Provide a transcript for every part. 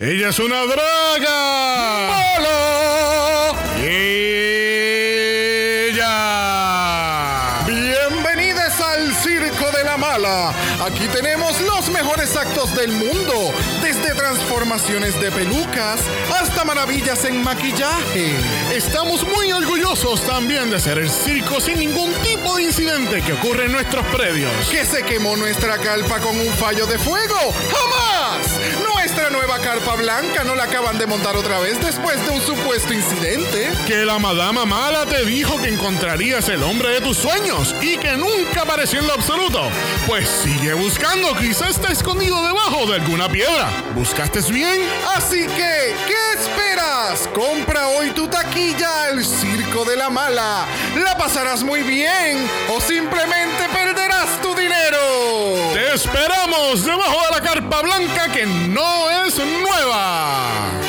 Ella es una draga. ¡Hola! Ella. Bienvenidos al Circo de la Mala. Aquí tenemos los mejores actos del mundo, desde transformaciones de pelucas hasta maravillas en maquillaje. Estamos muy orgullosos también de ser el circo sin ningún tipo de incidente que ocurre en nuestros predios. ¿Que se quemó nuestra carpa con un fallo de fuego? ¡Jamás! Nuestra nueva carpa blanca no la acaban de montar otra vez después de un supuesto incidente. Que la madama mala te dijo que encontrarías el hombre de tus sueños y que nunca apareció en lo absoluto. Pues sigue buscando, quizás está escondido debajo de alguna piedra. ¿Buscaste bien? Así que, ¿qué esperas? Compra hoy tu taquilla al Circo de la Mala. La pasarás muy bien o simplemente perderás tu Te esperamos debajo de la carpa blanca que no es nueva.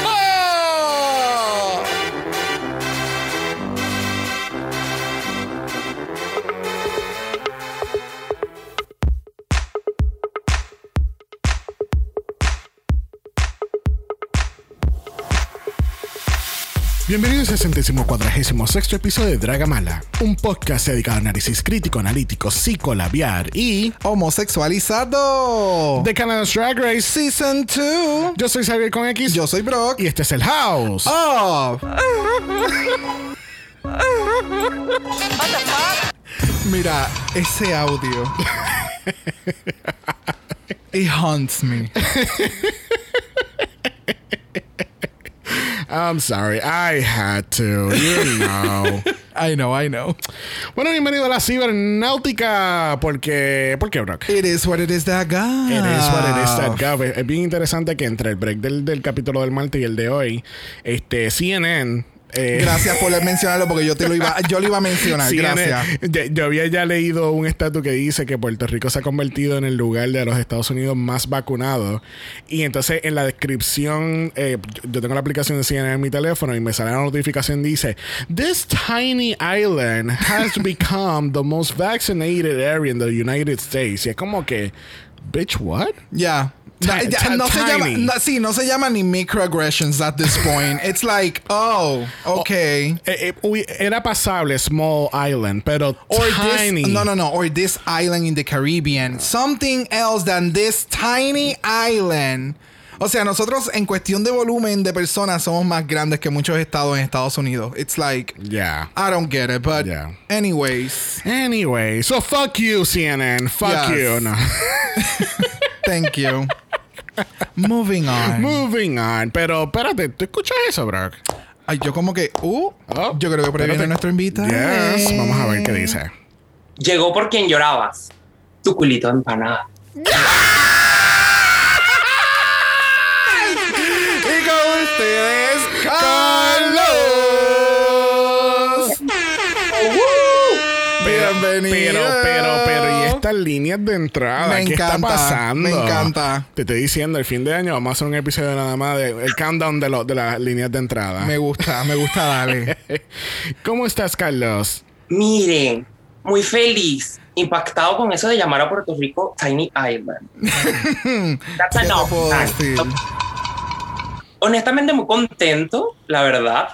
Bienvenidos al centésimo cuadragésimo sexto episodio de Dragamala, un podcast dedicado a análisis crítico, analítico, psicolabiar y Homosexualizado. de Canada's Drag Race. Season 2. Yo soy Xavier con X Yo soy Brock. y este es el House. Of. Mira, ese audio. It haunts me. I'm sorry, I had to, you know. I know, I know. bueno, bienvenido a la cibernáutica, porque... ¿Por qué, Brock? It is what it is that God. It is what it is that gov. Es bien interesante que entre el break del, del capítulo del martes y el de hoy, este CNN. Eh, Gracias por mencionarlo porque yo te lo iba, yo lo iba a mencionar. Gracias. Yo, yo había ya leído un estatus que dice que Puerto Rico se ha convertido en el lugar de los Estados Unidos más vacunados. Y entonces en la descripción, eh, yo- tengo la aplicación de CNN en mi teléfono y me sale la notificación dice: This tiny island has become the most vaccinated area in the United States. Y es como que, bitch, what? Ya. No se llama, no, sí, no se llama ni microaggressions at this point. It's like, oh, okay. Eh, eh, era pasable, small island, pero Or tiny. this, no, no, no, or this island in the Caribbean. Something else than this tiny island. O sea, nosotros en cuestión de volumen de personas somos más grandes que muchos estados en Estados Unidos. It's like, Yeah. I don't get it, but Yeah. anyways, Anyway, so fuck you, CNN. Fuck Yes. you. No. thank you. Moving on. Moving on. Pero espérate, ¿tú escuchas eso, Brock? Ay, yo como que, uh, Oh, yo creo que por ahí viene nuestro invitado. Yes, vamos a ver qué dice. Llegó por quien llorabas. Tu culito de empanada. Y con ustedes, Carlos. Bienvenido. Pero, pero, pero, ¿y estas líneas de entrada? Me ¿Qué está encanta, pasando? me encanta. Te estoy diciendo, el fin de año vamos a hacer un episodio nada más de el countdown de, lo- de las líneas de entrada. Me gusta, me gusta dale. ¿Cómo estás, Carlos? Miren, muy feliz, impactado con eso de llamar a Puerto Rico Tiny Island. That's ¿Qué te enough. puedo decir? Honestamente, muy contento, la verdad.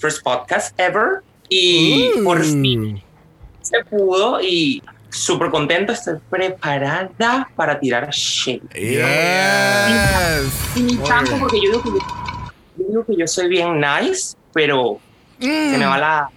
First podcast ever. Y por fin se pudo y súper contento. Estoy preparada para tirar shade. Yes. Y ni tanto porque yo digo que yo, yo digo que yo soy bien nice, pero se me va la,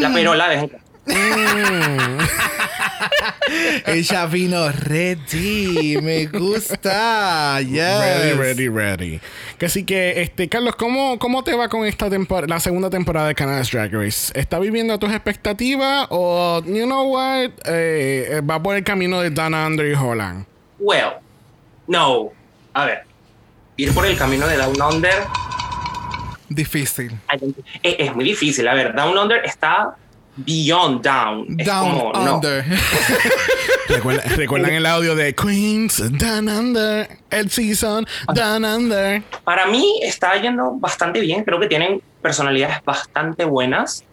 la perola de cuando. Ella vino ready. Me gusta. Yes. Ready, ready, ready. Que Así que, este, Carlos, ¿cómo, ¿cómo te va con esta temporada, la segunda temporada de Canada's Drag Race? ¿Está viviendo a tus expectativas o, you know what, eh, va por el camino de Dana Under y Holland? Well, no. A ver, ir por el camino de Down Under Difícil. es, es muy difícil. A ver, Down Under está beyond down. Es Down como, no. under. ¿Recuerdan, recuerdan el audio de Queens Down Under, el season Down Under? Para mí está yendo bastante bien. Creo que tienen personalidades bastante buenas.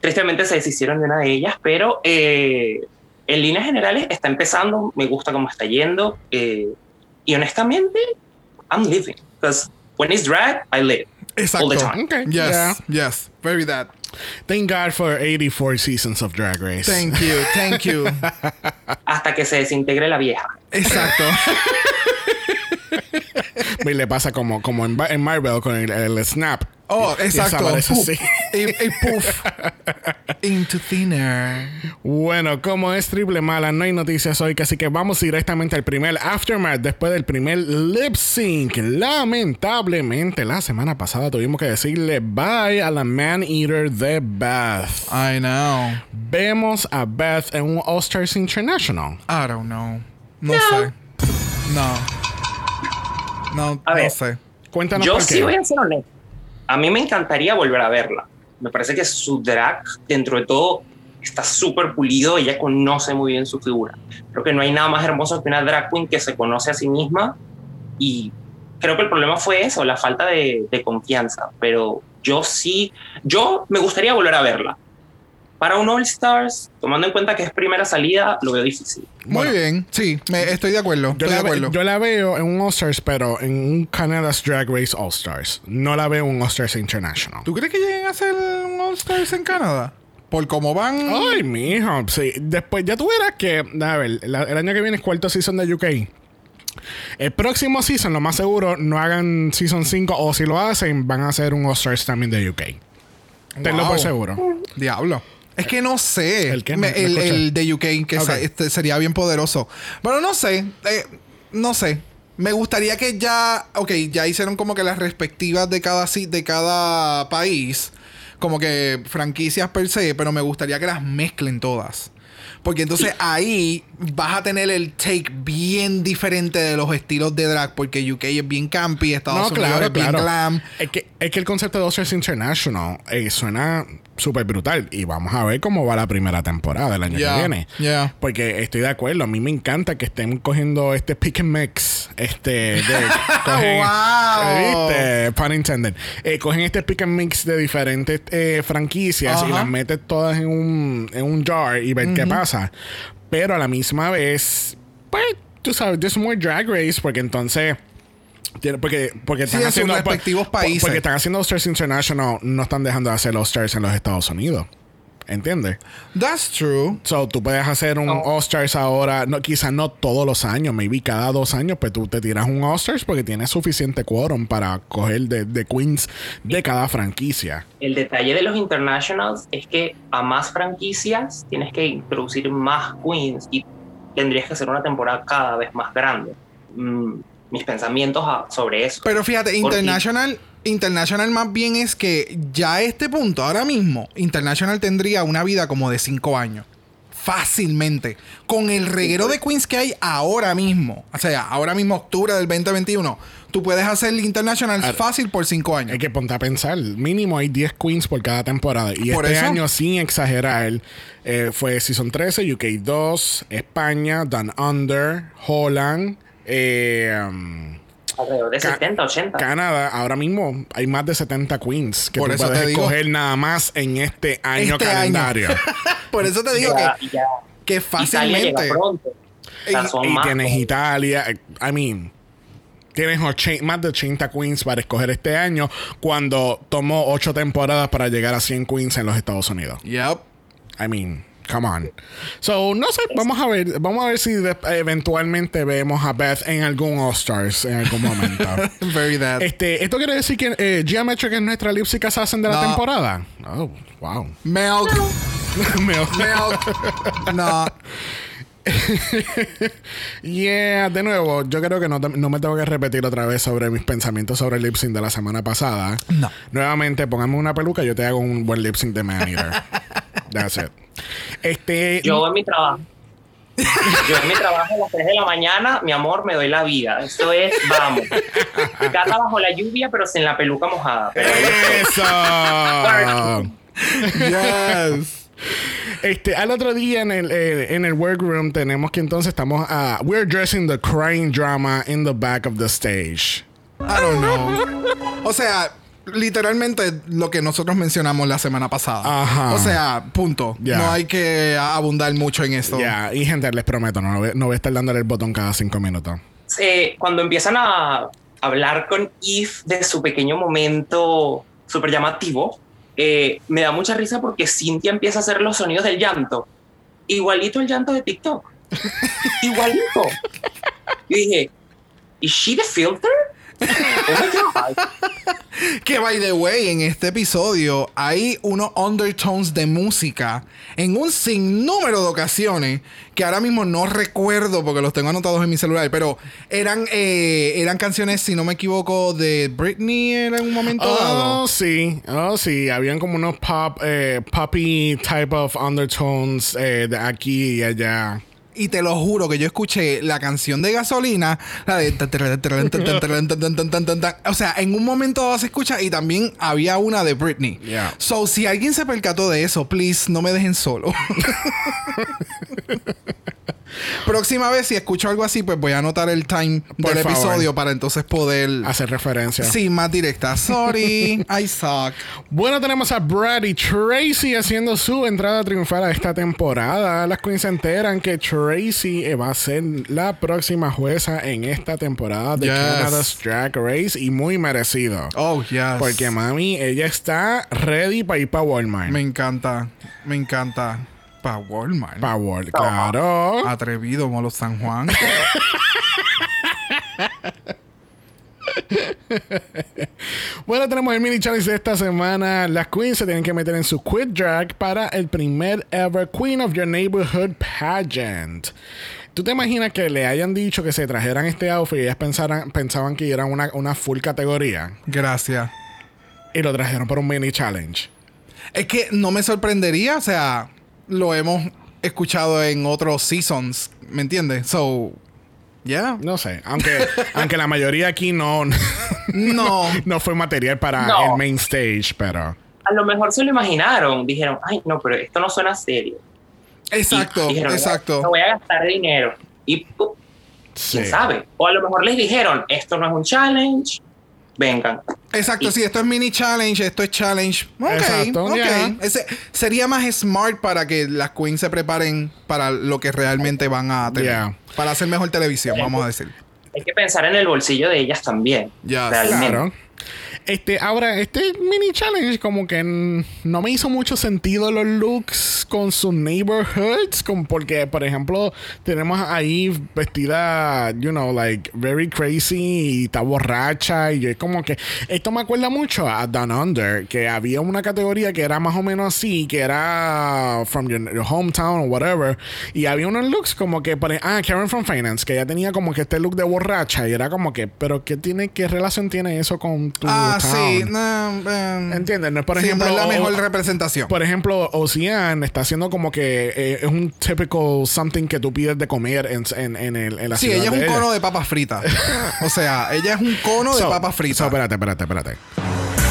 Tristemente se deshicieron de una de ellas, pero eh, en líneas generales está empezando. Me gusta cómo está yendo. eh, y honestamente, I'm living. Because when it's drag, I live. Exacto. All the time. Okay, Yes, yeah. yes, very that. Thank God for 84 seasons of Drag Race. Thank you, thank you. Hasta que se desintegre la vieja. Exacto. Y le pasa como, como en, Marvel con el, el snap. Oh, Y- exacto. así. Y, y puff. Into thinner. Bueno, como es triple mala, no hay noticias hoy, así que vamos directamente al primer aftermath después del primer lip sync. Lamentablemente, la semana pasada tuvimos que decirle bye a la man eater de Beth. I know. Vemos a Beth en un All Stars International. I don't know. No, sé. No. No, A no ver. sé. Cuéntanos Yo por sí qué. voy a ser honesto. A mí me encantaría volver a verla. Me parece que su drag, dentro de todo, está súper pulido. Ella conoce muy bien su figura. Creo que no hay nada más hermoso que una drag queen que se conoce a sí misma. Y creo que el problema fue eso, la falta de, de confianza. Pero yo sí, yo me gustaría volver a verla. Para un All Stars, tomando en cuenta que es primera salida, lo veo difícil. Muy Bueno. bien. Sí, me, estoy de acuerdo. Yo Estoy la, ve- acuerdo. yo la veo en un All Stars, pero en un Canada's Drag Race All Stars. No la veo en un All Stars International. ¿Tú crees que lleguen a hacer un All Stars en Canadá? Por cómo van. Ay, mijo. Sí. Después, ya tú verás que. A ver, la- el año que viene es cuarto season de UK. El próximo season, lo más seguro, no hagan season 5 o si lo hacen, van a hacer un All Stars también de UK. Tenlo Wow. por seguro. Diablo. Es que no sé. ¿El me el, de UK, que sa- este, sería bien poderoso. Pero no sé. eh, no sé. Me gustaría que ya. Ok, ya hicieron como que las respectivas de cada, de cada país. Como que franquicias per se. Pero me gustaría que las mezclen todas. Porque entonces ahí vas a tener el take bien diferente de los estilos de drag. Porque UK es bien campy, Estados No, Unidos claro, es bien glam. Es que, es que el concepto de All Stars International eh, suena súper brutal. Y vamos a ver cómo va la primera temporada del año que viene. Porque estoy de acuerdo. A mí me encanta que estén cogiendo este pick and mix. Este. De, cogen- Wow. ¿Viste? Pun intended. Eh, cogen este pick and mix de diferentes eh, franquicias y las meten todas en un, en un jar y ver qué pasa. Pero a la misma vez, pues, tú sabes, there's more drag race porque entonces. Tiene- Porque, porque Sí, están en sus haciendo respectivos por- países. Porque están haciendo All Stars International, no están dejando de hacer All Stars en los Estados Unidos. ¿Entiendes? That's true. So, tú puedes hacer un No. All Stars ahora, no, quizás no todos los años, maybe cada dos años, pues tú te tiras un All Stars porque tienes suficiente quórum para coger de, de queens de cada franquicia. El detalle de los internationals es que a más franquicias tienes que introducir más queens y tendrías que hacer una temporada cada vez más grande. Mm, mis pensamientos a- sobre eso. Pero fíjate, Porque- International, International más bien es que ya a este punto, ahora mismo, International tendría una vida como de 5 años. Fácilmente. Con el reguero de queens que hay ahora mismo. O sea, ahora mismo, octubre del 2021. Tú puedes hacer el International Ahora- fácil por 5 años. Hay que ponte a pensar, mínimo hay 10 queens por cada temporada. Y Por este eso. año, sin exagerar, eh, fue Season 13, UK 2, España, Down Under, Holland, eh, um, Alrededor de Ca- 70, 80. Canadá. Ahora mismo hay más de 70 queens que Por tú eso puedes te digo. escoger nada más en este año Este año. calendario. por eso te digo Ya- que, ya- que fácilmente. pronto. O sea, Y- y tienes Italia. eh, I mean, tienes más de 80 queens para escoger este año cuando tomó 8 temporadas para llegar a 100 queens en los Estados Unidos. Yep. I mean, come on. So, no sé, vamos a ver, vamos a ver si de- eventualmente vemos a Beth en algún All Stars en algún momento. Very that. este, esto quiere decir que eh, Geometric es nuestra Lipsic Assassin de la No. temporada. Oh, wow. Milk. Milk. no. Yeah, de nuevo, yo creo que no, te- no me tengo que repetir otra vez sobre mis pensamientos sobre el lip sync de la semana pasada. No. Nuevamente, póngame una peluca y yo te hago un buen lip sync de Man Eater. That's it. Este. Yo en mi trabajo. Yo en mi trabajo a las 3 de la mañana, mi amor, me doy la vida. Esto es, vamos. Gata bajo la lluvia, pero sin la peluca mojada. Pero ¡Eso! Yes. Este, al otro día en el, eh, en el workroom tenemos que entonces estamos a. we're dressing the crying drama in the back of the stage. I don't know. O sea, literalmente lo que nosotros mencionamos la semana pasada. Ajá. O sea, punto. Ya. No hay que abundar mucho en esto. Ya, y gente, les prometo, no, voy- no voy a estar dándole el botón cada cinco minutos. eh, cuando empiezan a, hablar con Eve de su pequeño momento súper llamativo, eh, me da mucha risa porque Cintia empieza a hacer los sonidos del llanto. Igualito el llanto de TikTok. Igualito. Yo dije, ¿is she the filter? Que by the way, en este episodio hay unos undertones de música en un sinnúmero de ocasiones que ahora mismo no recuerdo porque los tengo anotados en mi celular, pero eran, eh, eran canciones, si no me equivoco, de Britney en un momento dado. Oh, sí. Oh, sí. Habían como unos pop, eh, poppy type of undertones eh, de aquí y allá. Y te lo juro que yo escuché la canción de gasolina, la de. O sea, en un momento dado se escucha y también había una de Britney. Yeah. So, si alguien se percató de eso, please no me dejen solo. Próxima vez, si escucho algo así, pues voy a anotar el time Por del favor. episodio para entonces poder. Hacer referencia. Sí, más directa. Sorry, I suck. Bueno, tenemos a Brad y Tracy haciendo su entrada triunfal a esta temporada. Las queens se enteran que Tracy eh, va a ser la próxima jueza en esta temporada de Yes. Canada's Drag Race y muy merecido. Oh, yes. Porque mami, ella está ready para ir para Walmart. Me encanta. Me encanta. Pa' Walmart. Para Walmart, claro. Atrevido, Molo San Juan. Bueno, tenemos el mini challenge de esta semana. Las queens se tienen que meter en su quit drag para el primer ever Queen of Your Neighborhood pageant. ¿Tú te imaginas que le hayan dicho que se trajeran este outfit y ellas pensaran, pensaban que eran una, una full categoría Gracias. y lo trajeron por un mini challenge? Es que no me sorprendería, o sea, lo hemos escuchado en otros seasons, ¿me entiendes? So, yeah. No sé, aunque, aunque la mayoría aquí no, No. no fue material para No. el main stage, pero... A lo mejor se lo imaginaron. Dijeron, ay, no, pero esto no suena serio. Y Exacto, dijeron, exacto. No voy a gastar dinero. Y ¡pum! quién Sí. sabe. O a lo mejor les dijeron, esto no es un challenge. Vengan. Exacto, Y- si esto es mini challenge, esto es challenge. Ok, Exacto, ok. yeah. Ese sería más smart para que las queens se preparen para lo que realmente van a tener. Yeah. Para hacer mejor televisión, vamos a decir. Hay que pensar en el bolsillo de ellas también. Ya, realmente. Claro. Este, ahora, este mini challenge como que no me hizo mucho sentido los looks con sus neighborhoods, con, porque, por ejemplo, tenemos ahí vestida, you know, like, very crazy y está borracha y es como que, esto me acuerda mucho a Down Under, que había una categoría que era más o menos así, que era from your, your hometown o whatever, y había unos looks como que, por, ej- ah, Karen from Finance, que ella tenía como que este look de borracha y era como que, pero ¿qué tiene, qué relación tiene eso con tu Ah, sí. no, eh, ¿Entiendes? No es, por sí, ejemplo, no es la o- mejor representación. por ejemplo, Ocean está haciendo como que eh, es un typical something que tú pides de comer en, en, en, el, en la Sí, ciudad ella es un cono de papas fritas. o sea, ella es un cono de So- papas so, fritas. espérate, espérate, espérate.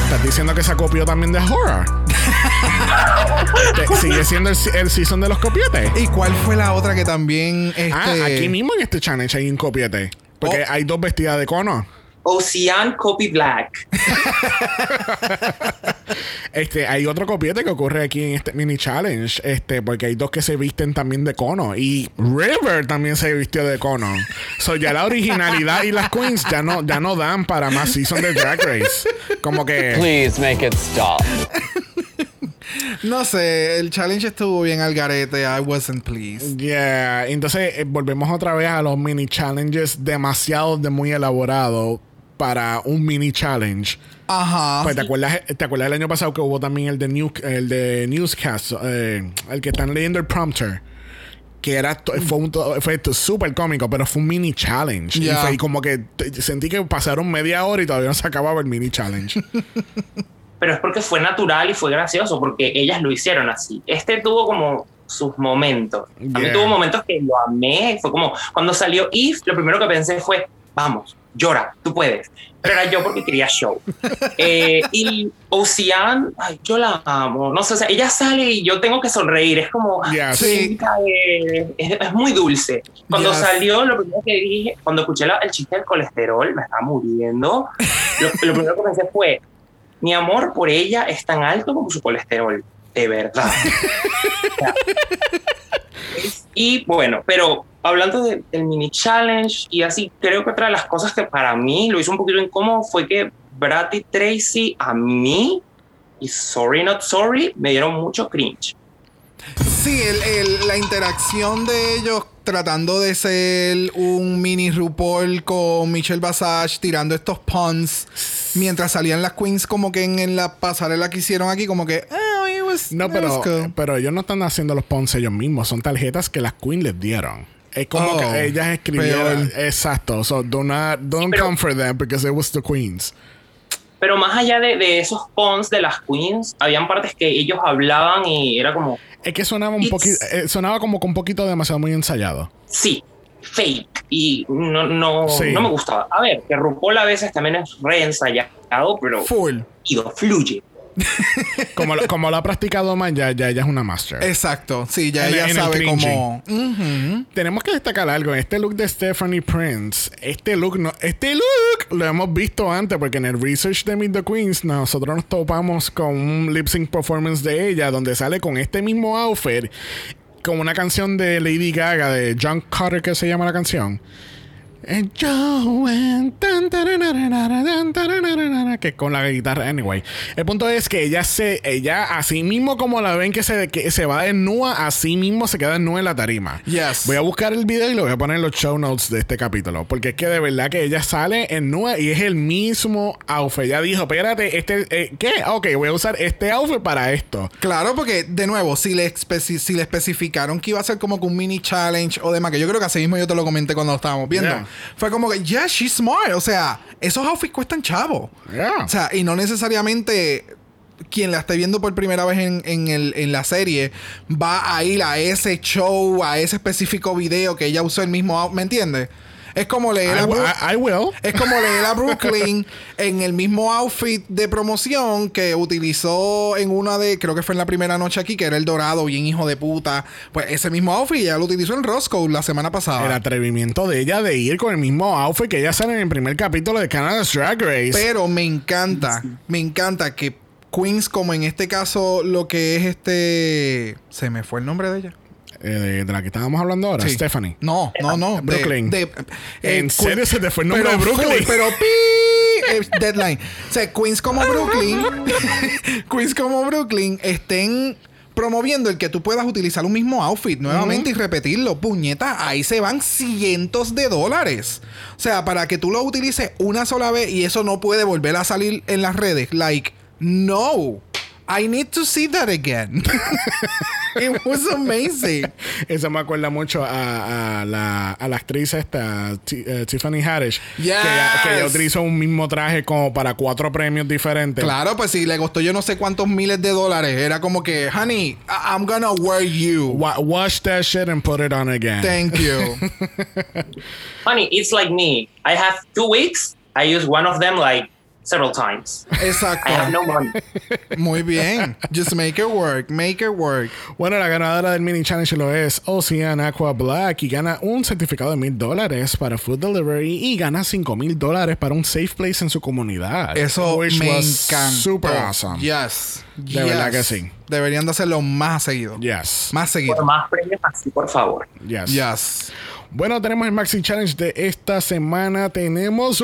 ¿Estás diciendo que se copió también de horror? ¿Sigue siendo el, el season de los copietes? ¿Y cuál fue la otra que también este Ah, aquí mismo en este challenge hay un copiete. Porque Oh. hay dos vestidas de cono. Ocean Copy Black. Este, hay otro copiete que ocurre aquí en este mini challenge. Este, porque hay dos que se visten también de cono. Y River también se vistió de cono. So ya la originalidad y las queens ya no, ya no dan para más season de Drag Race. Como que. Please make it stop. No sé, el challenge estuvo bien al garete. I wasn't pleased. Yeah. Entonces eh, volvemos otra vez a los mini challenges demasiado de muy elaborado para un mini challenge. Ajá. Pues, ¿te, acuerdas, ¿Te acuerdas del año pasado que hubo también el de, new, el de Newscast? eh, el que están leyendo el prompter. Que era fue, un fue súper cómico, pero fue un mini challenge. Y Ya. fue como que sentí que pasaron media hora y todavía no se acababa el mini challenge. Pero es porque fue natural y fue gracioso, porque ellas lo hicieron así. Este tuvo como sus momentos. A mí Yeah. tuvo momentos que lo amé. Fue como cuando salió Eve, lo primero que pensé fue, vamos, llora, tú puedes. Pero era yo porque quería show. Eh, y Ocean, ay, yo la amo. No sé, o sea, ella sale y yo tengo que sonreír. Es como, Yeah, sí. es, es- es muy dulce. Cuando Yes. salió, lo primero que dije, cuando escuché la- el chiste del colesterol, me estaba muriendo. Lo, lo primero que pensé fue, mi amor por ella es tan alto como su colesterol, de verdad. O sea, es- y bueno, pero hablando de- del mini challenge y así, creo que otra de las cosas que para mí lo hizo un poquito incómodo fue que Brad y Tracy a mí, y sorry not sorry, me dieron mucho cringe. Sí, el- el- la interacción de ellos tratando de ser un mini RuPaul con Michelle Basage tirando estos puns mientras salían las queens como que en, en la pasarela que hicieron aquí como que oh, it was- No, it pero, was cool". pero ellos no están haciendo los Ponce ellos mismos. Son tarjetas que las Queen les dieron. Es como Oh, que ellas escribieron. pero- Exacto. So do not, don't pero- come for them because it was the Queens. Pero más allá de, de esos pons de las queens, habían partes que ellos hablaban y era como, Es que sonaba un poquito. sonaba como con un poquito demasiado muy ensayado. sí, fake. Y no, no, Sí. no me gustaba. A ver, que RuPaul a veces también es reensayado, pero full ido, fluye. Como, lo- como lo ha practicado más, ya, ya ella es una master. exacto sí ya En- ella en el sabe cómo. Tenemos que destacar algo. Este look de Stephanie Prince, este look, no, este look lo hemos visto antes porque en el research de Meet the Queens nosotros nos topamos con un lip sync performance de ella donde sale con este mismo outfit, con una canción de Lady Gaga de John Carter que se llama la canción. Que con la guitarra, anyway. El punto es que ella se, ella así mismo como la ven que se, que se va desnuda, así mismo se queda desnuda en la tarima. Yes. Voy a buscar el video y lo voy a poner en los show notes de este capítulo. Porque es que de verdad que ella sale en nua y es el mismo outfit. Ella dijo, espérate, este, eh, ¿qué? Ok, voy a usar este outfit para esto. Claro, porque de nuevo, si le, especi- si le especificaron que iba a ser como que un mini challenge o demás, que yo creo que así mismo yo te lo comenté cuando lo estábamos viendo, Yeah. Fue como que, yeah, she's smart. O sea, esos outfits cuestan chavo. Yeah. O sea, y no necesariamente quien la esté viendo por primera vez en, en el- en la serie va a ir a ese show, a ese específico video que ella usó el mismo outfit, ¿me entiendes? Es como leer I, a I- I will. es como leer a Brooklyn en el mismo outfit de promoción que utilizó en una de, creo que fue en la primera noche aquí, que era el dorado, bien hijo de puta. Pues ese mismo outfit ya lo utilizó en Roscoe la semana pasada. El atrevimiento de ella de ir con el mismo outfit que ella sale en el primer capítulo de Canada's Drag Race. Pero me encanta, me encanta que Queens, como en este caso, lo que es este. Se me fue el nombre de ella. Eh, de, de la que estábamos hablando ahora, Sí. Stephanie. No, no, no. Brooklyn. de- eh, ¿En Queen- serio se te fue el nombre pero de Brooklyn? pero pi, eh, deadline. O sea, Queens como Brooklyn, Queens como Brooklyn estén promoviendo el que tú puedas utilizar un mismo outfit nuevamente y repetirlo. Puñeta, ahí se van cientos de dólares. O sea, para que tú lo utilices una sola vez y eso no puede volver a salir en las redes. Like, no. I need to see that again. It was amazing. Eso me acuerda mucho a, a la, a la actriz esta, Ti- eh, Tiffany Haddish. Yes. Que, ella, que ella utilizó un mismo traje como para cuatro premios diferentes. Claro, pues si le costó yo no sé cuántos miles de dólares, era como que, honey, I- I'm gonna wear you. Wa- wash that shit and put it on again. Thank you. Honey, it's like me. I have two weeks. I use one of them like several times. I have Exacto. no money. Muy bien. Just make it work. Make it work. Bueno, la ganadora del mini challenge lo es Ocean Aqua Black y gana un certificado de mil dólares para food delivery y gana cinco mil dólares para un safe place en su comunidad. Eso Which me was encanta. Super awesome. Yes. De verdad que sí. Deberían de hacerlo más seguido. Yes. Más seguido. Por más premios así, por favor. Yes. Yes. Bueno, tenemos el Maxi Challenge de esta semana. Tenemos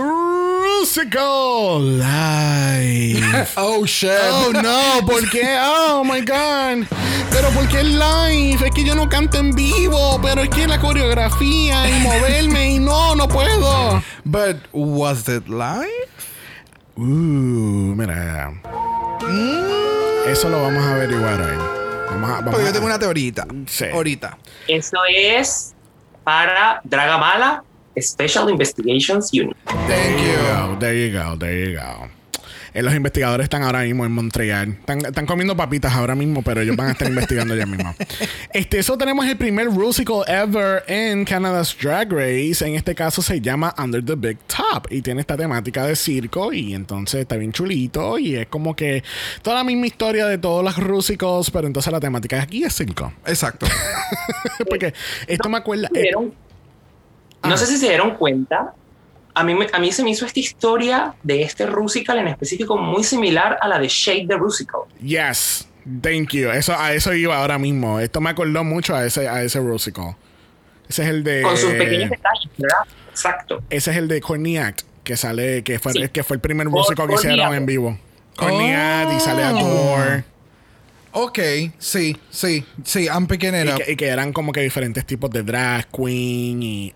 Rusical Live. Oh shit. Oh no, ¿por qué? Oh my god. Pero ¿por qué live? Es que yo no canto en vivo, pero es que la coreografía y moverme y no, no puedo. But was it live? Uh, mira. Eso lo vamos a averiguar hoy. Vamos a, vamos Porque a- yo tengo una teorita. Sí. Ahorita. Eso es para Dragamala Special Investigations Unit. Thank There you go, there you go, there you go. Eh, los investigadores están ahora mismo en Montreal. Están, están comiendo papitas ahora mismo, pero ellos van a estar investigando ya mismo. Este, eso tenemos el primer Rusical ever en Canada's Drag Race. En este caso se llama Under the Big Top. Y tiene esta temática de circo. Y entonces está bien chulito. Y es como que toda la misma historia de todos los Rusicals. Pero entonces la temática de aquí es circo. Exacto. Porque esto me acuerda. Se no sé si se dieron cuenta. A mí, a mí se me hizo esta historia de este Rusical en específico muy similar a la de Shake the Rusical. Yes. Thank you. Eso, a eso iba ahora mismo. Esto me acordó mucho a ese, a ese Rusical. Ese es el de. Con sus pequeños detalles, ¿verdad? Exacto. Ese es el de Corniac, que sale, que fue, Sí. que fue el primer músico que hicieron en vivo. Corniac y sale Oh. Adore. Ok, sí, sí, sí, I'm picking it Y up. que, y que eran como que diferentes tipos de drag queen y.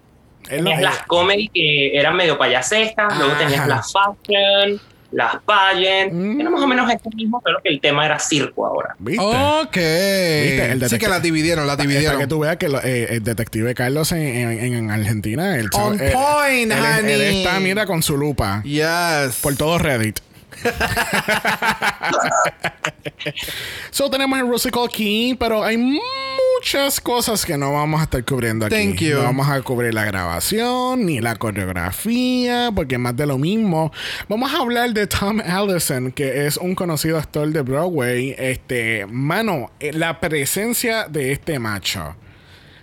él Tenías las comedy que eran medio payasescas, luego tenías las fashion, las pageant, Mm. era más o menos este mismo, pero que el tema era circo ahora. ¿Viste? Ok. El sí que la dividieron, la Para dividieron. que tú veas que lo- eh, el detective Carlos en, en- en Argentina, él, On él- point, él- él honey. está, mira, con su lupa Yes. por todo Reddit. so tenemos el Rusical Key, pero hay muchas cosas que no vamos a estar cubriendo aquí. Thank you. No vamos a cubrir la grabación ni la coreografía, porque más de lo mismo. Vamos a hablar de Tom Allison, que es un conocido actor de Broadway. Este, mano, eh, la presencia de este macho.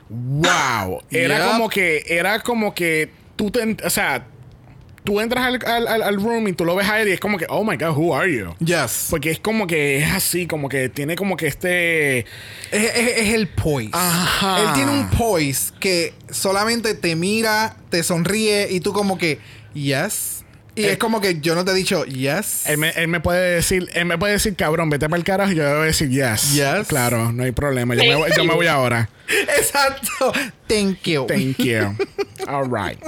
Wow. Era como que, era como que tú te, o sea, tú entras al, al, al- room y tú lo ves a él y es como que, oh my god, who are you? Yes. Porque es como que es así, como que tiene como que este. Es, es- es el poise. Ajá. Él tiene un poise que solamente te mira, te sonríe y tú como que, yes. Y Eh, es como que yo no te he dicho yes. Él me, él me puede decir, él me puede decir, cabrón, vete para el carajo y yo debo decir yes. Yes. Claro, no hay problema. Yo me, voy- yo me voy ahora. Exacto. Thank you. Thank you. All right.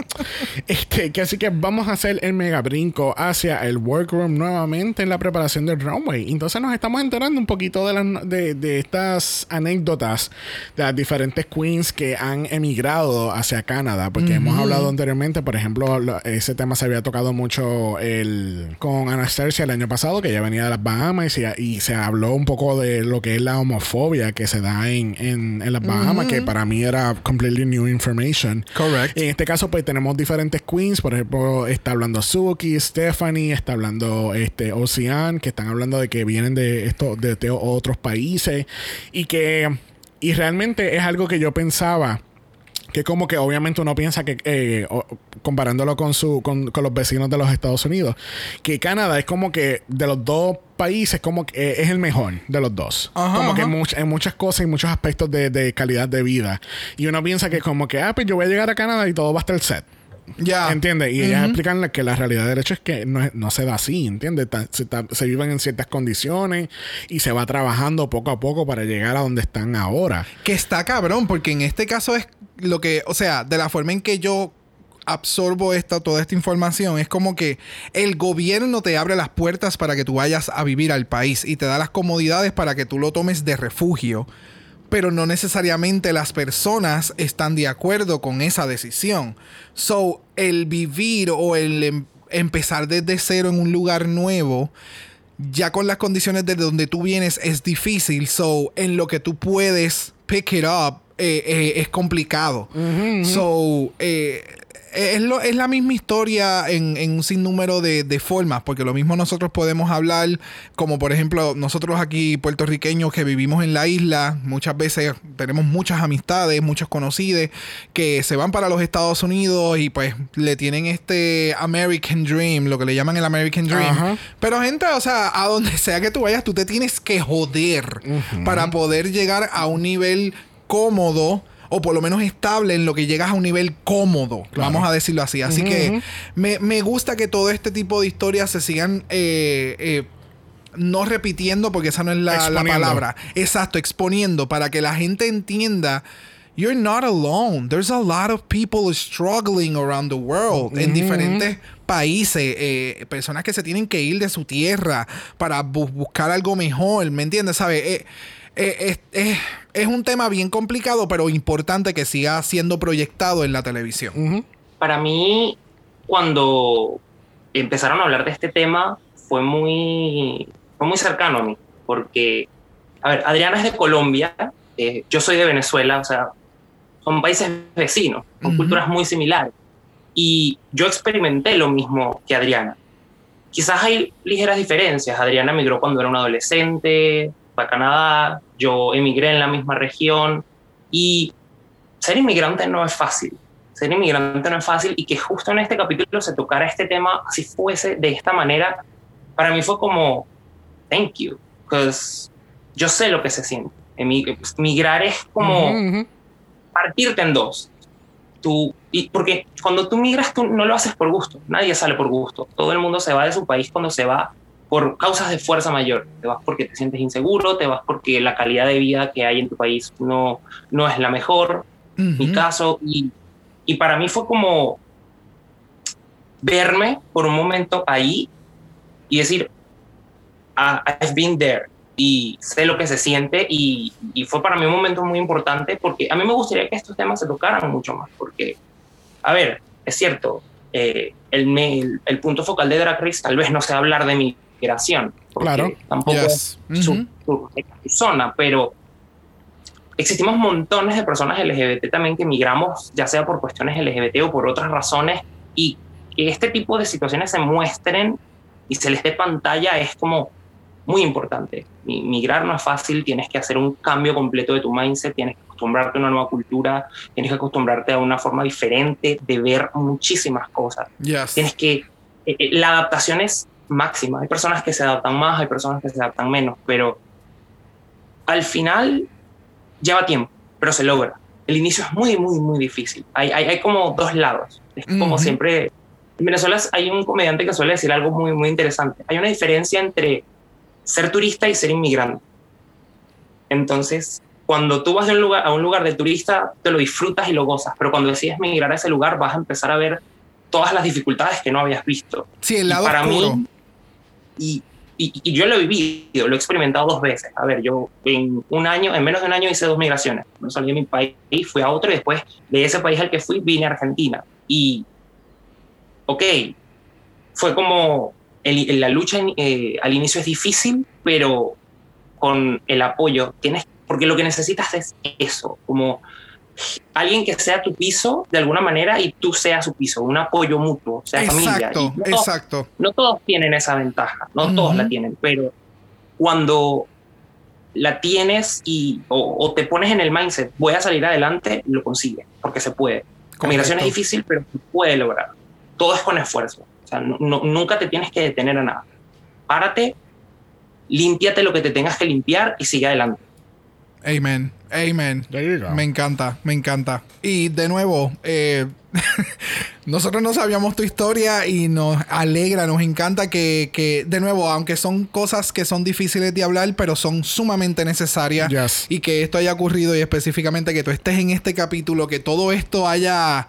Este, que así que vamos a hacer el mega brinco hacia el workroom nuevamente en la preparación del runway. Entonces nos estamos enterando un poquito de, las- de, de estas anécdotas de las diferentes queens que han emigrado hacia Canadá. Porque hemos hablado anteriormente, por ejemplo, lo- ese tema se había tocado mucho el, con Anastasia el año pasado, que ella venía de las Bahamas y se, y se habló un poco de lo que es la homofobia que se da en, en, en las Bahamas, que para mí era completely new information. Correct. En este caso, pues tenemos diferentes queens. Por ejemplo, está hablando Suki, Stephanie, está hablando este Ocean, que están hablando de que vienen de estos de, de otros países. Y que. Y realmente es algo que yo pensaba. Que como que obviamente uno piensa que, eh, o- comparándolo con, su, con, con los vecinos de los Estados Unidos, que Canadá es como que de los dos países, como que eh, es el mejor de los dos. Ajá, como que en, much- en muchas cosas y muchos aspectos de, de calidad de vida. Y uno piensa que como que, ah, pues yo voy a llegar a Canadá y todo va a estar set. Ya. ¿Entiendes? Y ellas explican que la realidad del hecho es que no, no se da así, ¿entiendes? Se viven en ciertas condiciones y se va trabajando poco a poco para llegar a donde están ahora. Que está cabrón, porque en este caso es lo que, o sea, de la forma en que yo absorbo esta, toda esta información, es como que el gobierno te abre las puertas para que tú vayas a vivir al país y te da las comodidades para que tú lo tomes de refugio. Pero no necesariamente las personas están de acuerdo con esa decisión. So, el vivir o el em- empezar desde cero en un lugar nuevo, ya con las condiciones de donde tú vienes es difícil. So, en lo que tú puedes pick it up eh, eh, es complicado. So, eh, es, lo- es la misma historia en, en un sinnúmero de, de formas, porque lo mismo nosotros podemos hablar, como por ejemplo, nosotros aquí puertorriqueños que vivimos en la isla, muchas veces tenemos muchas amistades, muchos conocidos que se van para los Estados Unidos y pues le tienen este American Dream, lo que le llaman el American Dream. Pero gente, o sea, a donde sea que tú vayas, tú te tienes que joder para poder llegar a un nivel cómodo o por lo menos estable en lo que llegas a un nivel cómodo, vamos a decirlo así. Así que me, me gusta que todo este tipo de historias se sigan eh, eh, no repitiendo porque esa no es la, palabra. Exacto, exponiendo para que la gente entienda. You're not alone. There's a lot of people struggling around the world en diferentes países. eh, personas que se tienen que ir de su tierra para bu- buscar algo mejor. ¿Me entiendes? ¿Sabes? Eh, es, es- es un tema bien complicado, pero importante que siga siendo proyectado en la televisión. Para mí, cuando empezaron a hablar de este tema, fue muy, fue muy cercano a mí, porque, a ver, Adriana es de Colombia, eh, yo soy de Venezuela, o sea, son países vecinos, con culturas muy similares. Y yo experimenté lo mismo que Adriana. Quizás hay ligeras diferencias. Adriana emigró cuando era una adolescente, a Canadá, yo emigré en la misma región y ser inmigrante no es fácil. Ser inmigrante no es fácil y que justo en este capítulo se tocara este tema, si fuese de esta manera, para mí fue como, thank you, because yo sé lo que se siente. Emi- Migrar es como Ujú, ujú. partirte en dos. tú, y porque cuando tú migras, tú no lo haces por gusto, nadie sale por gusto, todo el mundo se va de su país cuando se va por causas de fuerza mayor, te vas porque te sientes inseguro, te vas porque la calidad de vida que hay en tu país no, no es la mejor, mi caso, y, y para mí fue como verme por un momento ahí y decir, ah, I've been there y sé lo que se siente y, y, fue para mí un momento muy importante porque a mí me gustaría que estos temas se tocaran mucho más porque, a ver, es cierto, eh, el, el, punto focal de Drag Race tal vez no sea hablar de migración, claro. tampoco es su, zona, pero existimos montones de personas LGBT también que migramos, ya sea por cuestiones LGBT o por otras razones, y que este tipo de situaciones se muestren y se les dé pantalla es como muy importante. Migrar no es fácil, tienes que hacer un cambio completo de tu mindset, tienes que acostumbrarte a una nueva cultura, tienes que acostumbrarte a una forma diferente de ver muchísimas cosas. Tienes que... Eh, eh, la adaptación es máxima. Hay personas que se adaptan más, hay personas que se adaptan menos, pero al final lleva tiempo, pero se logra. El inicio es muy, muy, muy difícil. Hay, hay, hay como dos lados. Es como siempre... En Venezuela hay un comediante que suele decir algo muy, muy interesante. Hay una diferencia entre ser turista y ser inmigrante. Entonces, cuando tú vas de un lugar, a un lugar de turista, te lo disfrutas y lo gozas, pero cuando decides migrar a ese lugar vas a empezar a ver todas las dificultades que no habías visto. Sí, el lado para mí y, y, yo lo he vivido, lo he experimentado dos veces. A ver, yo en un año, en menos de un año hice dos migraciones. No salí de mi país, fui a otro y después de ese país al que fui vine a Argentina. Y, ok, fue como la lucha eh, al inicio es difícil, pero con el apoyo tienes, porque lo que necesitas es eso, como alguien que sea tu piso de alguna manera y tú seas su piso, un apoyo mutuo, sea familia. No exacto. Todos, no todos tienen esa ventaja, no todos la tienen, pero cuando la tienes y o, te pones en el mindset, voy a salir adelante, lo consigues, porque se puede. La migración es difícil, pero se puede lograr. Todo es con esfuerzo nunca te tienes que detener a nada. Párate, límpiate lo que te tengas que limpiar y sigue adelante. Amen. Amen. Me encanta, me encanta. Y de nuevo, eh, nosotros no sabíamos tu historia y nos alegra, nos encanta que, que, de nuevo, aunque son cosas que son difíciles de hablar, pero son sumamente necesarias y que esto haya ocurrido y específicamente que tú estés en este capítulo, que todo esto haya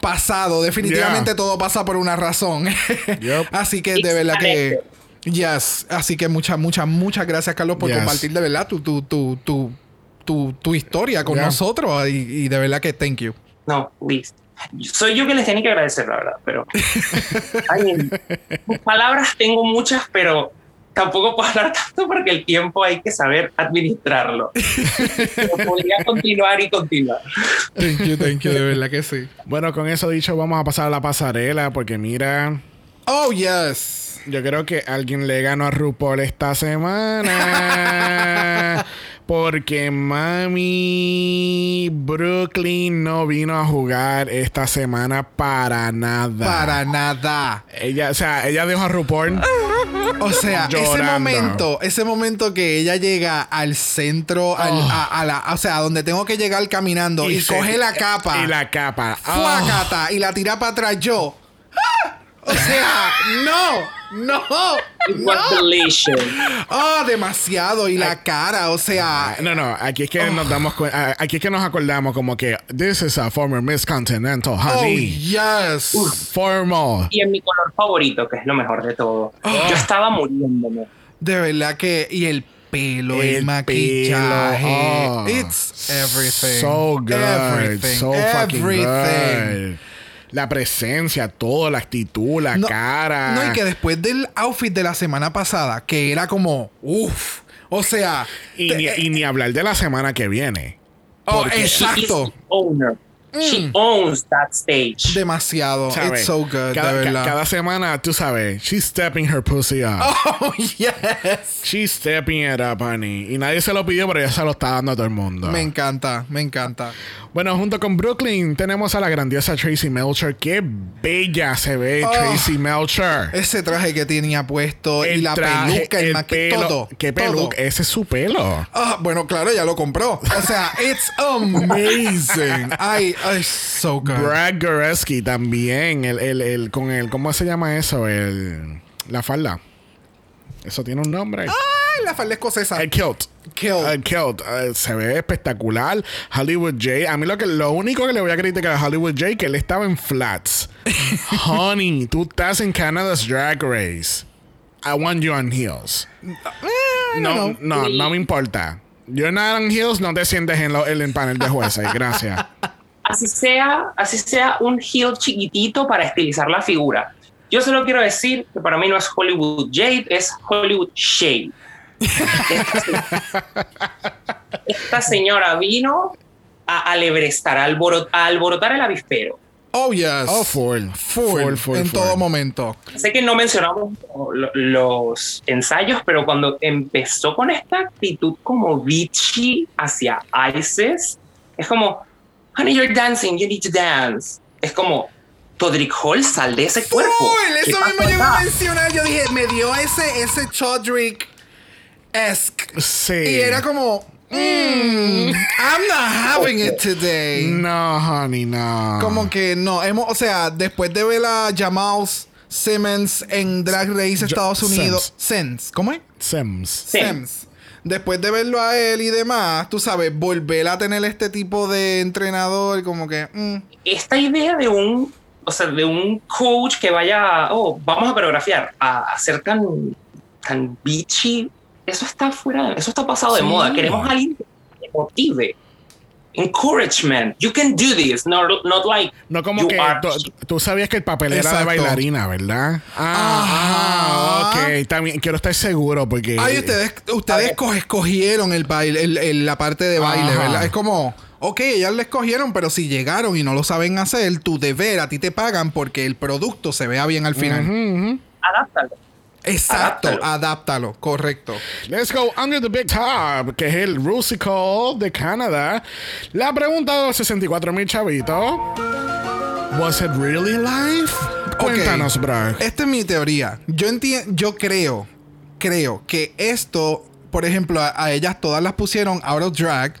pasado. Definitivamente todo pasa por una razón. Así que de verdad que. Yes. Así que muchas, muchas, muchas gracias, Carlos, por compartir de verdad tu, tu, tu, tu, tu, historia con nosotros. Y, de verdad que thank you. No, please. Soy yo que les tenía que agradecer, la verdad, pero. palabras tengo muchas, pero tampoco puedo hablar tanto porque el tiempo hay que saber administrarlo. podría continuar y continuar. Thank you, thank you, de verdad que sí. Bueno, con eso dicho, vamos a pasar a la pasarela porque mira. Oh, yes. Yo creo que alguien le ganó a RuPaul esta semana. porque mami Brooklyn no vino a jugar esta semana para nada. Para nada. Ella, o sea, ella dejó a RuPaul. o sea, ese momento, ese momento que ella llega al centro, al, oh. a, la, o sea, donde tengo que llegar caminando y, coge la capa. Y la capa. Oh. y la tira para atrás yo. ¡Ah! O sea, no. No. no. Oh, demasiado. Y la cara, o sea. No, no. Aquí es que nos oh. damos Aquí es que nos acordamos como que this is a former Miss Continental, honey. Oh, yes. Formal. Y en mi color favorito, que es lo mejor de todo. Yo estaba muriéndome. De verdad que. Y el pelo, el, maquillaje. It's everything. So good. Everything. So fucking good la presencia, todo, la actitud, la cara. No, y que después del outfit de la semana pasada, que era como, uff, o sea. Y, ni, hablar de la semana que viene. Oh, exacto. She mm. owns that stage. Demasiado. It's so good. Cada, cada, semana, tú sabes, she's stepping her pussy up. Oh, yes. She's stepping it up, honey. Y nadie se lo pidió, pero ella se lo está dando a todo el mundo. Me encanta, me encanta. Bueno, junto con Brooklyn tenemos a la grandiosa Tracy Melcher. Qué bella se ve oh, Tracy Melcher. Ese traje que tenía puesto y la peluca, el, el todo. ¿Qué peluca? Ese es su pelo. Ah, bueno, claro, ya lo compró. O sea, it's amazing. Ay, Ay, so good. Brad Goreski también. El, el, el, con el, ¿cómo se llama eso? El, la falda. Eso tiene un nombre. Ay, la falda escocesa. El kilt. Kilt. El kilt. Eh, se ve espectacular. Hollywood J. A mí lo, que, lo único que le voy a criticar a Hollywood J que él estaba en flats. Honey, tú estás en Canada's Drag Race. I want you on heels. Eh, No, no, no me importa. You're not on heels, no te sientes en, lo- en el panel de jueces. Gracias. así sea, así sea un heel chiquitito para estilizar la figura. Yo solo quiero decir que para mí no es Hollywood Jade, es Hollywood Shade. Esta, se- esta señora vino a alebrestar, a, alboro- a alborotar el avispero. Oh, yes. Oh, full. Full, Full, full, en full. todo momento. Sé que no mencionamos lo- los ensayos, pero cuando empezó con esta actitud como bitchy hacia Isis, es como, honey, you're dancing, you need to dance. Es como, Todrick Hall, sal de ese cuerpo. Full, ¿Qué eso mismo yo iba a acá? mencionar. Yo dije, me dio ese, ese Chodrick-esque. Sí. Y era como, mm, I'm not having it today. No, honey, no. Como que no, hemos, o sea, después de ver a Jamal Simmons en Drag Race Estados Unidos, Sims, ¿cómo es? Sims. Sí. Sims. Después de verlo a él y demás, tú sabes, volver a tener este tipo de entrenador, como que, mm, Esta idea de un, o sea, de un coach que vaya, oh, vamos a coreografiar, a, a ser tan, tan bitchy, eso está fuera, eso está pasado de moda. Queremos a alguien que te motive. Encouragement. You can do this. Not, not like No como you que are- tú, tú sabías que el papel era de bailarina, ¿verdad? Ah, Ajá. ok. También quiero estar seguro porque... Ay, ustedes, ustedes co- escogieron el baile, el- el- la parte de baile, Ajá. ¿verdad? Es como, ok, ellas lo escogieron, pero si llegaron y no lo saben hacer, tu deber, a ti te pagan porque el producto se vea bien al final. Ujú, ujú. Adáptalo. Exacto, Adáptalo. adáptalo, correcto. Let's go under the big top, que es el Rusical de Canadá. La pregunta de los 64 mil chavitos. Was it really live? Cuéntanos, bro. Esta es mi teoría. Yo entiendo, yo creo, creo que esto, por ejemplo, a, a ellas todas las pusieron out of drag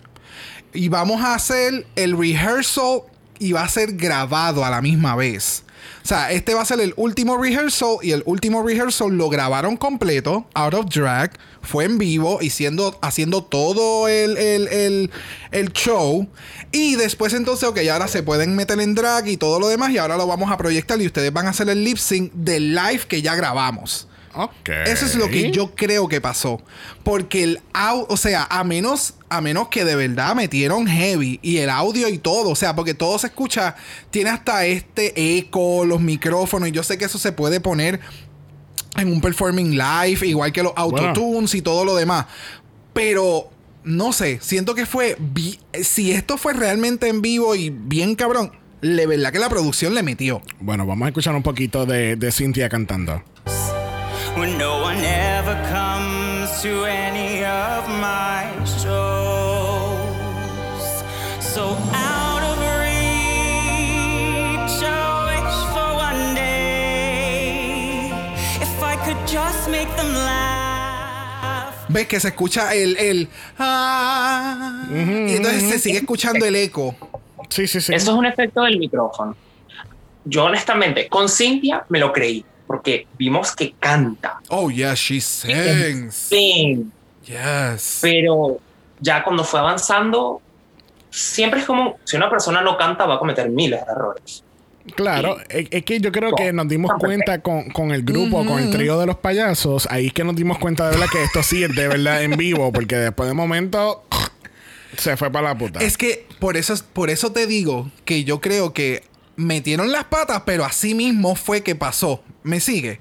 y vamos a hacer el rehearsal y va a ser grabado a la misma vez. O sea, este va a ser el último rehearsal y el último rehearsal lo grabaron completo, out of drag, fue en vivo y siendo, haciendo todo el, el, el, el show. Y después entonces, ok, ahora se pueden meter en drag y todo lo demás y ahora lo vamos a proyectar y ustedes van a hacer el lip sync del live que ya grabamos. Eso es lo que yo creo que pasó. Porque el audio, o sea, a menos, a menos que de verdad metieron heavy y el audio y todo, o sea, porque todo se escucha, tiene hasta este eco, los micrófonos, y yo sé que eso se puede poner en un performing live, igual que los autotunes y todo lo demás. Pero no sé, siento que fue si esto fue realmente en vivo y bien cabrón, de verdad que la producción le metió. Bueno, vamos a escuchar un poquito de, de Cynthia cantando. When no one ever comes to any of my shows. So out of reach, I wish for one day if I could just make them laugh. ¿Ves que se escucha el, el ah, y entonces se sigue escuchando el eco? Sí, sí, sí. Eso es un efecto del micrófono. Yo honestamente, con Cynthia me lo creí, porque vimos que canta. Oh, yes, she sings. Sí, Yes. pero ya cuando fue avanzando, siempre es como si una persona no canta va a cometer miles de errores. Claro, es, es que yo creo que nos dimos cuenta con, con el grupo, con el trío de los payasos, ahí es que nos dimos cuenta de verdad que esto sí es de verdad en vivo, porque después de momento se fue para la puta. Es que por eso, por eso te digo que yo creo que metieron las patas, pero así mismo fue que pasó. ¿Me sigue?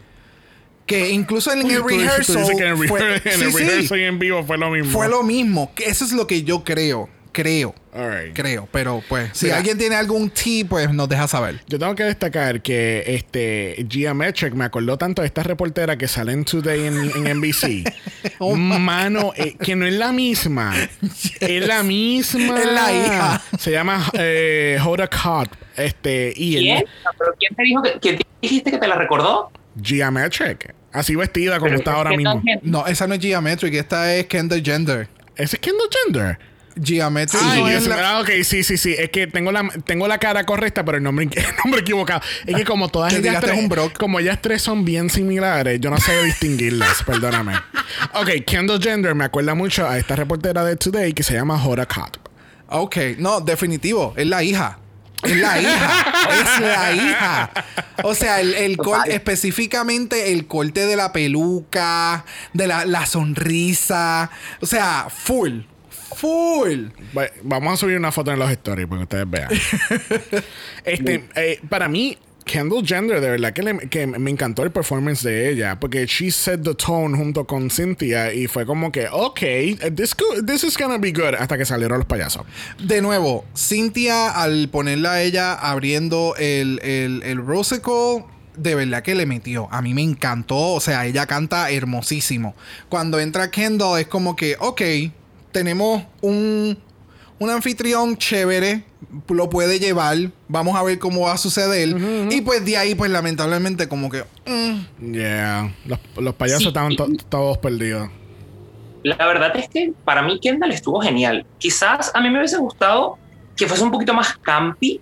Que incluso en el tú rehearsal. dices que en el, fue, rehe- en Sí, el sí, rehearsal y en vivo fue lo mismo. fue lo mismo. Que Eso es lo que yo creo. Creo. All right. Creo. Pero pues, si Mira. alguien tiene algún tip, pues nos deja saber. Yo tengo que destacar que este Geometric me acordó tanto de esta reportera que sale en Today en, en NBC. Oh Mano, eh, que no es la misma. Es la misma. Es la hija. Se llama eh, Hoda Kotb. Este, y ¿Quién? el ¿Pero quién te dijo que, quién dijiste que te la recordó? Geometric. Así vestida como Pero está ahora ¿qué mismo. No, esa no es Geometric. Esta es Kendall Gender. ¿Ese es Kendall Gender? Geometry no Dios es la- Ah, ok, sí, sí, sí. Es que tengo la, tengo la cara correcta, pero el nombre, el nombre equivocado. Es que como todas Que ellas tres, un Brock. como ellas tres son bien similares, yo no sé distinguirlas, perdóname. Ok, Kendall Gender me acuerda mucho a esta reportera de Today que se llama Hoda Kotb. Ok, no, definitivo, es la hija. Es la hija. es la hija. O sea, el, el específicamente el corte de la peluca, de la, la sonrisa. O sea, full. Full. Va- Vamos a subir una foto en los stories para que ustedes vean. este, eh, para mí, Kendall Gender, de verdad que, le- que me encantó el performance de ella, porque she set the tone junto con Cynthia y fue como que, ok, this, could- this is gonna be good, hasta que salieron los payasos. De nuevo, Cynthia, al ponerla a ella abriendo el, el, el Rosicle, de verdad que le metió. A mí me encantó. O sea, ella canta hermosísimo. Cuando entra Kendall, es como que, ok, tenemos un, un anfitrión chévere. Lo puede llevar. Vamos a ver cómo va a suceder. Y pues de ahí, pues lamentablemente, como que. mm, Yeah, los, los payasos Sí, estaban to- todos perdidos. La verdad es que para mí Kendall estuvo genial. Quizás a mí me hubiese gustado que fuese un poquito más campi,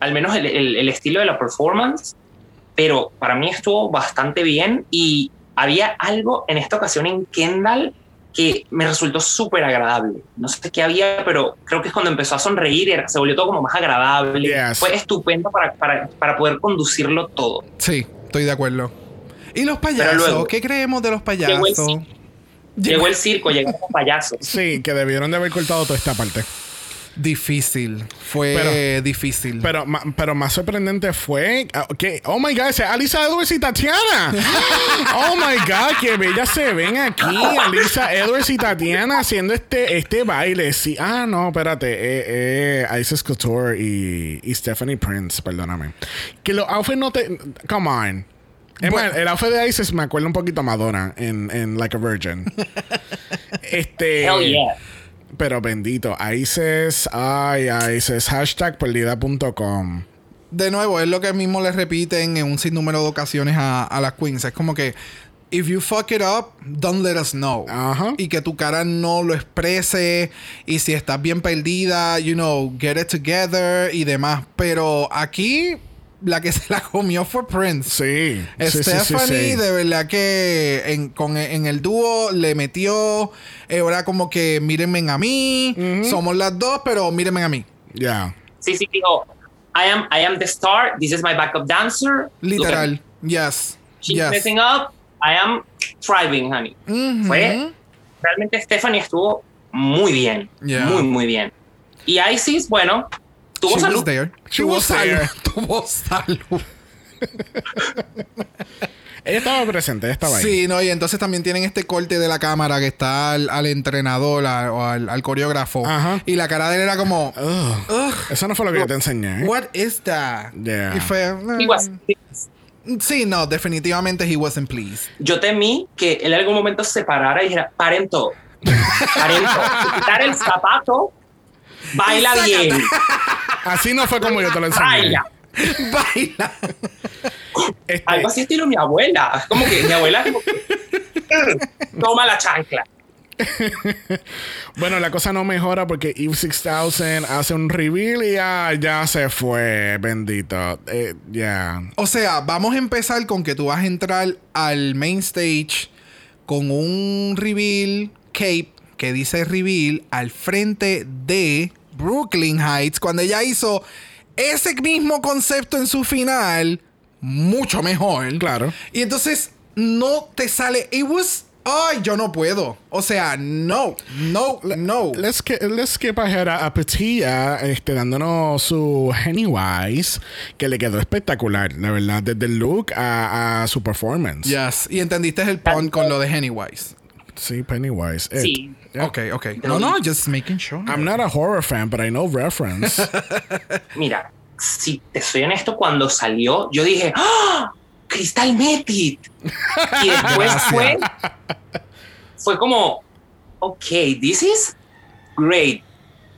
al menos el, el- el estilo de la performance, pero para mí estuvo bastante bien y había algo en esta ocasión en Kendall que me resultó súper agradable. No sé qué había, pero creo que es cuando empezó a sonreír, era- se volvió todo como más agradable. Yes. Fue estupendo para, para, para poder conducirlo todo. sí, estoy de acuerdo. ¿Y los payasos? luego- ¿Qué creemos de los Llegó el payasos? circo. Llegó el circo, llegaron los payasos. Sí, que debieron de haber cortado toda esta parte. Difícil. Fue Pero- difícil. Pero, ma- pero más sorprendente fue ah, que, oh my god, ese Alisa Edwards y Tatiana. oh my god, que bellas se ven aquí. Alisa Edwards y Tatiana haciendo este, este baile. Sí, ah, no, espérate. Eh, eh, Isis Couture y, y Stephanie Prince, perdóname. Que los outfits no te. Come on. Es Bueno. más, el outfit de Isis me acuerda un poquito a Madonna en, en Like a Virgin. este. Hell yeah. Pero bendito, ISIS, ay, ISIS, hashtag perdida.com. de nuevo, es lo que mismo le repiten en un sinnúmero de ocasiones a, a las queens. Es como que, if you fuck it up, don't let us know. Ajá. Y que tu cara no lo exprese. Y si estás bien perdida, you know, get it together y demás. Pero aquí, la que se la comió fue Prince. Sí. sí, sí, sí, Stephanie, sí. de verdad que en, con, en el dúo le metió. eh, Ahora como que mírenme a mí. Somos las dos, pero mírenme a mí. Ya. Sí, sí, dijo, I am, I am the star, this is my backup dancer. Literal. Yes. She's yes. messing up, I am thriving, honey. Fue, realmente Stephanie estuvo muy bien, Yeah. muy, muy bien. Y Isis, bueno, tuvo She was salud. there. She Tuvo was salud. there. Tuvo salud. Ella estaba presente, ella estaba ahí. Sí, no, y entonces también tienen este corte de la cámara que está al, al entrenador a- o al, al coreógrafo. Ajá. Y la cara de él era como, Ugh. Ugh, Eso no fue lo que yo te enseñé. ¿eh? what is that? Yeah. Y fue, He was- sí, no, definitivamente he wasn't pleased. yo temí que él en algún momento se parara y dijera, paren todo, paren todo, quitar el zapato, baila bien, Así no fue como yo te lo enseñé. baila. Baila. Este, Algo así estilo mi abuela. Como que mi abuela como que, toma la chancla. bueno, la cosa no mejora porque Eve 6000 hace un reveal y ya, ya se fue, bendito. Eh, Ya. O sea, vamos a empezar con que tú vas a entrar al main stage con un reveal cape que dice reveal al frente de Brooklyn Heights cuando ella hizo ese mismo concepto en su final mucho mejor. Claro. Y entonces no te sale it was ay, yo no puedo. O sea, no, no, no. Let's, sk- let's skip ahead a, a Petilla este, dándonos su Pennywise, que le quedó espectacular, la verdad, desde el look a, a su performance. Yes, y entendiste el pun con lo de Pennywise. Sí, Pennywise. It. Sí. Yeah. Ok, ok. No, no, just making sure. I'm not a horror fan, but I know reference. Mira, si te soy honesto, cuando salió, yo dije, ¡Ah! Crystal Method. Y después fue, fue como, ok, this is great.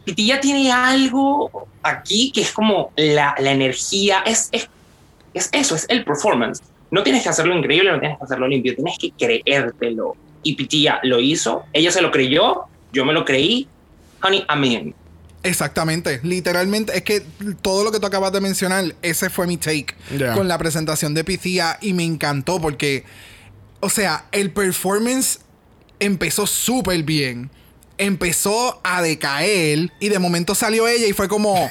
Pitilla tiene algo aquí que es como la, la energía, es, es, es eso, es el performance. No tienes que hacerlo increíble, no tienes que hacerlo limpio, tienes que creértelo. Y Pitilla lo hizo, ella se lo creyó, yo me lo creí. honey, I'm in. Exactamente, literalmente, es que todo lo que tú acabas de mencionar, ese fue mi take Yeah. con la presentación de Pythia y me encantó porque, o sea, el performance empezó súper bien. Empezó a decaer y de momento salió ella y fue como,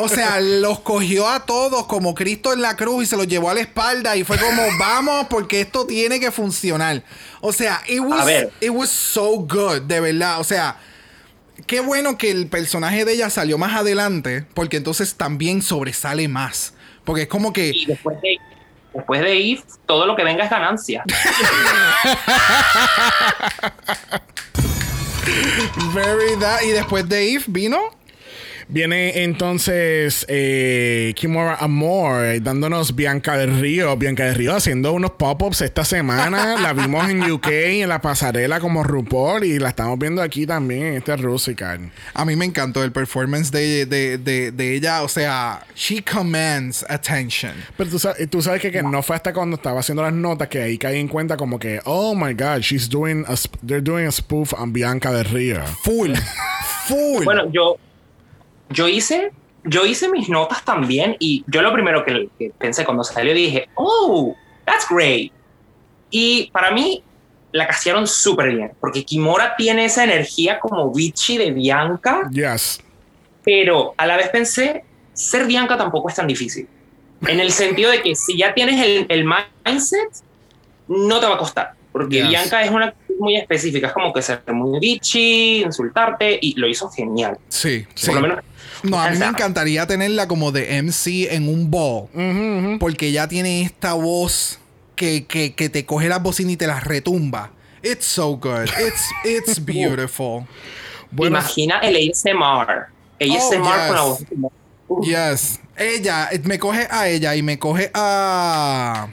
o sea, los cogió a todos como Cristo en la cruz y se los llevó a la espalda y fue como, vamos, porque esto tiene que funcionar. O sea, it was, it was so good, de verdad. O sea, qué bueno que el personaje de ella salió más adelante, porque entonces también sobresale más. Porque es como que. Y después de, después de Eve, todo lo que venga es ganancia. Very that. Y después de Eve vino. Viene entonces eh, Kimura Amor eh, dándonos Bianca del Río. Bianca del Río haciendo unos pop-ups esta semana. la vimos en UK, en la pasarela como RuPaul y la estamos viendo aquí también en este Rusical. A mí me encantó el performance de, de, de, de ella. O sea, she commands attention. Pero tú sabes, tú sabes que, que no fue hasta cuando estaba haciendo las notas que ahí caí en cuenta como que, oh my god, she's doing a, they're doing a spoof on Bianca del Río. Full. Full. Bueno, yo, yo hice, yo hice mis notas también y yo lo primero que, que pensé cuando salió dije, oh, that's great. Y para mí la castearon súper bien, porque Kimora tiene esa energía como bitchy de Bianca, Yes. pero a la vez pensé, ser Bianca tampoco es tan difícil. En el sentido de que si ya tienes el, el mindset, no te va a costar. Porque Yes. Bianca es una muy específica, es como que ser muy bitchy, insultarte, y lo hizo genial. sí, sí. Por lo menos. No, a mí me encantaría tenerla como de MC en un ball. Porque ella tiene esta voz que, que, que te coge las bocinas y te las retumba. It's so good. It's, it's beautiful. Bueno, Imagina el ASMR. ASMR Oh, con la yes. voz. Yes. Ella, me coge a ella y me coge a.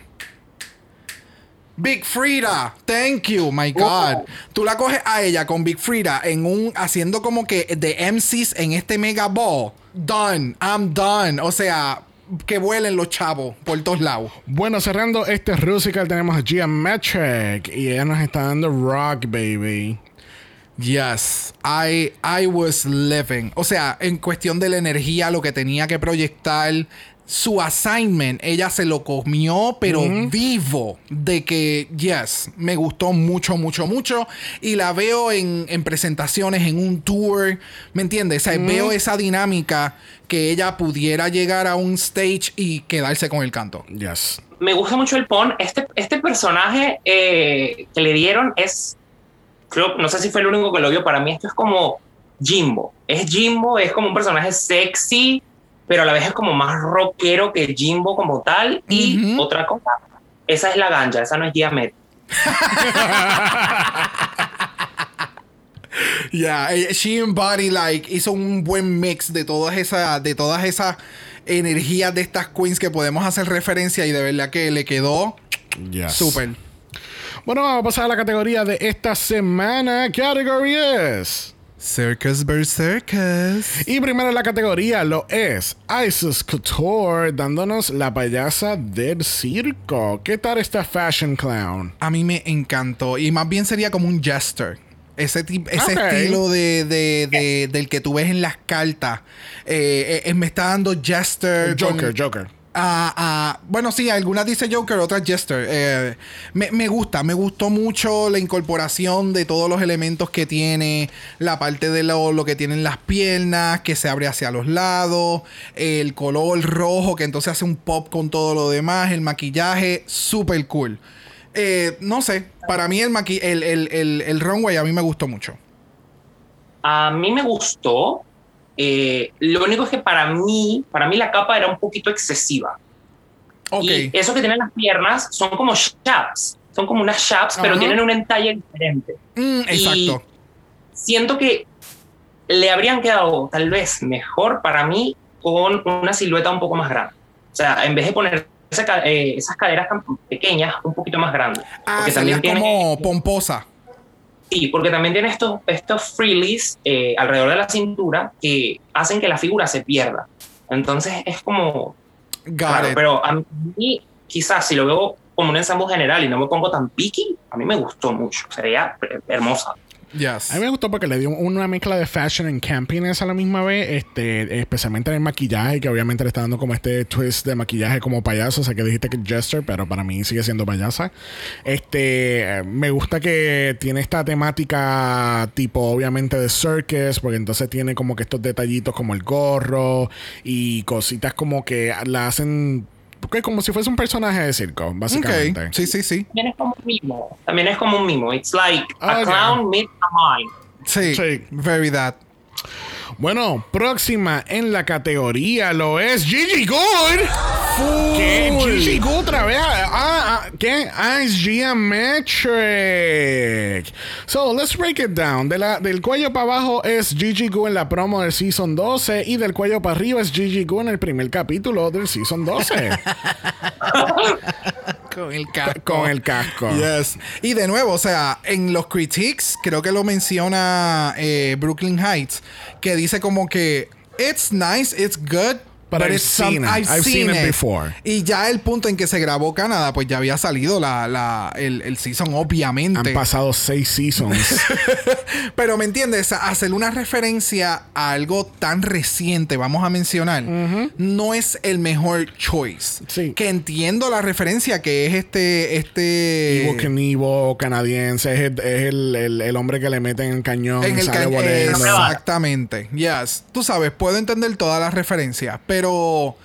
Big Frida, thank you, my God. Tú la coges a ella con Big Frida en un haciendo como que de MCs en este mega ball. Done, I'm done. O sea, que vuelen los chavos por todos lados. Bueno, cerrando este Rusical tenemos a Gia Metric y ella nos está dando Rock Baby. Yes, I, I was living. O sea, en cuestión de la energía, lo que tenía que proyectar, su assignment, ella se lo comió, pero vivo. De que, yes, me gustó mucho, mucho, mucho. Y la veo en, en presentaciones, en un tour. ¿Me entiendes? O sea, veo esa dinámica que ella pudiera llegar a un stage y quedarse con el canto. Yes. Me gusta mucho el Pon. Este, este personaje eh, que le dieron es. Creo, no sé si fue el único que lo vio. Para mí, esto es como Jimbo. Es Jimbo, es como un personaje sexy, pero a la vez es como más rockero que Jimbo como tal. Y otra cosa, esa es la ganja, esa no es Diamet. Yeah, she embody like hizo un buen mix de todas esas de todas esas energías de estas queens que podemos hacer referencia y de verdad que le quedó Yes. súper. Bueno, vamos a pasar a la categoría de esta semana. Category es. Circus Berserkers. Y primero en la categoría lo es Isis Couture dándonos la payasa del circo. ¿Qué tal esta fashion clown? A mí me encantó y más bien sería como un jester. Ese, ese estilo de, de- de- del que tú ves en las cartas. Eh, eh, me está dando jester. con- Joker, Bueno, sí, algunas dice Joker, otras Jester. Eh, me, gusta, me gustó mucho la incorporación de todos los elementos que tiene, la parte de lo, lo que tienen las piernas, que se abre hacia los lados, el color rojo que entonces hace un pop con todo lo demás, el maquillaje, súper cool. Eh, no sé, para mí el, maqui el, el, el, el runway a mí me gustó mucho. A mí me gustó. Eh, lo único es que para mí, para mí la capa era un poquito excesiva. Ok. Y eso que tienen las piernas son como chaps. Son como unas chaps, pero tienen un entalle diferente. Mm, exacto. Siento que le habrían quedado tal vez mejor para mí con una silueta un poco más grande. O sea, en vez de poner esa eh, esas caderas tan pequeñas, un poquito más grandes. Ah, Porque también tiene- como pomposa. Sí, porque también tiene estos, estos frillies eh, alrededor de la cintura que hacen que la figura se pierda. Entonces es como... Claro, pero a mí quizás si lo veo como un ensamble general y no me pongo tan picky, a mí me gustó mucho. Sería eh, hermosa. A mí me gustó porque le dio una mezcla de fashion and campiness a la misma vez, este, especialmente en el maquillaje, que obviamente le está dando como este twist de maquillaje como payaso, o sea que dijiste que es Jester, pero para mí sigue siendo payasa. Este, me gusta que tiene esta temática tipo obviamente de circus, porque entonces tiene como que estos detallitos como el gorro y cositas como que la hacen como si fuese un personaje de circo, básicamente. Ok. Sí, sí, sí. También es como un mimo. También es como un mimo. It's like Ah, a clown meets a mime. Sí. Sí. Very that. Bueno, próxima en la categoría lo es Gigi Good. ¿Qué? Gigi Good otra vez. Ah, ah, ¿Qué? Ah, es Geometric. So, let's break it down. De la, del cuello para abajo es Gigi Good en la promo del Season 12 y del cuello para arriba es Gigi Good en el primer capítulo del Season 12. Con el casco. con el casco. Yes. Y de nuevo, o sea, en los critiques, creo que lo menciona eh, Brooklyn Heights, que dice como que it's nice, it's good. But I've seen it. I've seen it before. Y ya el punto en que se grabó Canadá, pues ya había salido la, la- el, el season, obviamente. Han pasado seis seasons. Pero me entiendes, hacer una referencia a algo tan reciente, vamos a mencionar, no es el mejor choice. Sí. Que entiendo la referencia que es este, este. Ivo Knievo, canadiense, es, el, es el- el- el hombre que le meten en cañón En el sale ca- volando. Exactamente. Yes. Tú sabes, puedo entender todas las referencias, pero no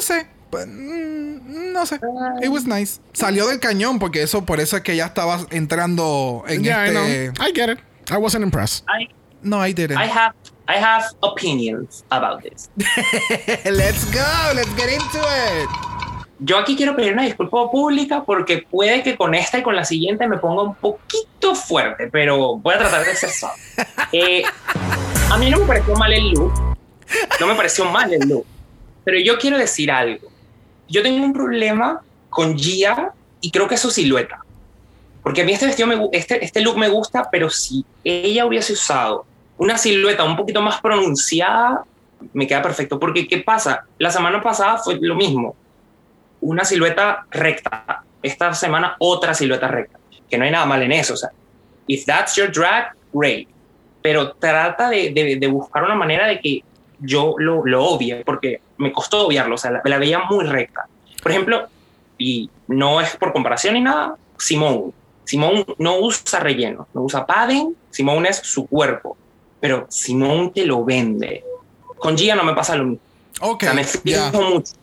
sé. pues, mm, No sé. It was nice. Salió del cañón porque eso, por eso es que ya estaba entrando en Yeah, I know. este. I get it. I wasn't impressed. I, No, I didn't. I have I have opinions about this. let's go. Let's get into it. Yo aquí quiero pedir una disculpa pública porque puede que con esta y con la siguiente me ponga un poquito fuerte, pero voy a tratar de ser suave. Eh, a mí no me pareció mal el look, no me pareció mal el look, pero yo quiero decir algo. Yo tengo un problema con Gia y creo que es su silueta. Porque a mí este vestido, este, este look me gusta, pero si ella hubiese usado una silueta un poquito más pronunciada, me queda perfecto. Porque, ¿qué pasa? La semana pasada fue lo mismo una silueta recta. Esta semana otra silueta recta. Que no hay nada mal en eso. O sea, if that's your drag, great. Pero trata de, de- de buscar una manera de que yo lo, lo obvie, porque me costó obviarlo. O sea, la, la veía muy recta. Por ejemplo, y no es por comparación ni nada, Simone. Simone no usa relleno, no usa padding. Simone es su cuerpo. Pero Simone te lo vende. Con Gia no me pasa lo mismo. Ok. O sea, me fijo mucho.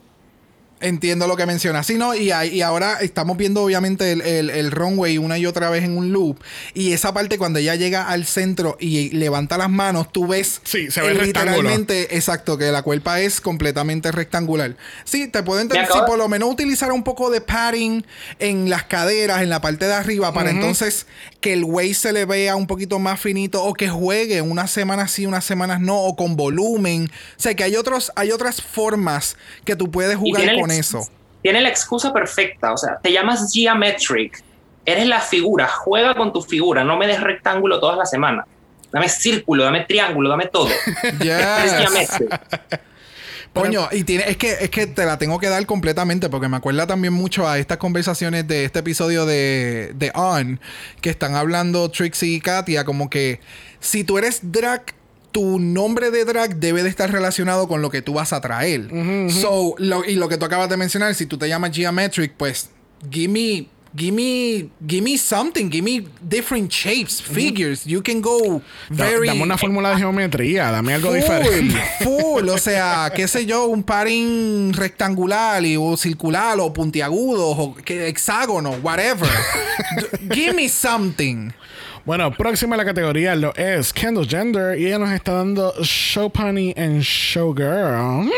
Entiendo lo que mencionas. Sí, no, y, ahí- y ahora estamos viendo obviamente el, el, el runway una y otra vez en un loop. Y esa parte cuando ella llega al centro y levanta las manos, tú ves Sí, se ve el literalmente, exacto, que la cuerpa es completamente rectangular. Sí, te puedo entender. Si por lo menos utilizar un poco de padding en las caderas, en la parte de arriba, para entonces que el waist se le vea un poquito más finito o que juegue unas semanas sí, unas semanas no, o con volumen. O sea, que hay, otros, hay otras formas que tú puedes jugar la con eso. Tiene la excusa perfecta, o sea, te llamas Geometric, eres la figura, juega con tu figura, no me des rectángulo todas las semanas. Dame círculo, dame triángulo, dame todo. Yes. Coño, y tiene, es que, es que te la tengo que dar completamente, porque me acuerda también mucho a estas conversaciones de este episodio de, de On, que están hablando Trixie y Katia, como que si tú eres drag, tu nombre de drag debe de estar relacionado con lo que tú vas a traer. So, lo- y lo que tú acabas de mencionar, si tú te llamas Geometric, pues give me. Give me, give me something, give me different shapes, figures. You can go very dame una fórmula de geometría, dame algo Full, diferente. full, o sea, qué sé yo, un padding rectangular y, o circular o puntiagudo o que, hexágono, whatever. Give me something. Bueno, próxima a la categoría lo es Kendall Gender y ella nos está dando Show Pony and Showgirl.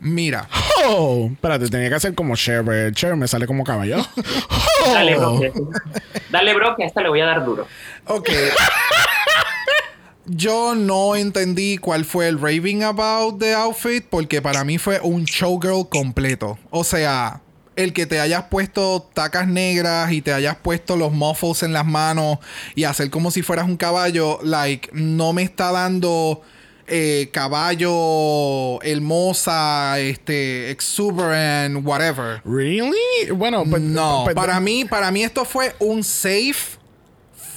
Mira, Oh, espérate, tenía que hacer como Cher, pero Cher me sale como caballo. Dale, Oh. bro. que- Dale, bro, que a esta le voy a dar duro. ok. Yo no entendí cuál fue el raving about the outfit porque para mí fue un showgirl completo. O sea, el que te hayas puesto tacas negras y te hayas puesto los muffles en las manos y hacer como si fueras un caballo, like, no me está dando eh, caballo hermosa, este, exuberant, whatever. Really? Bueno, pues No, pues- para mí, para mí esto fue un safe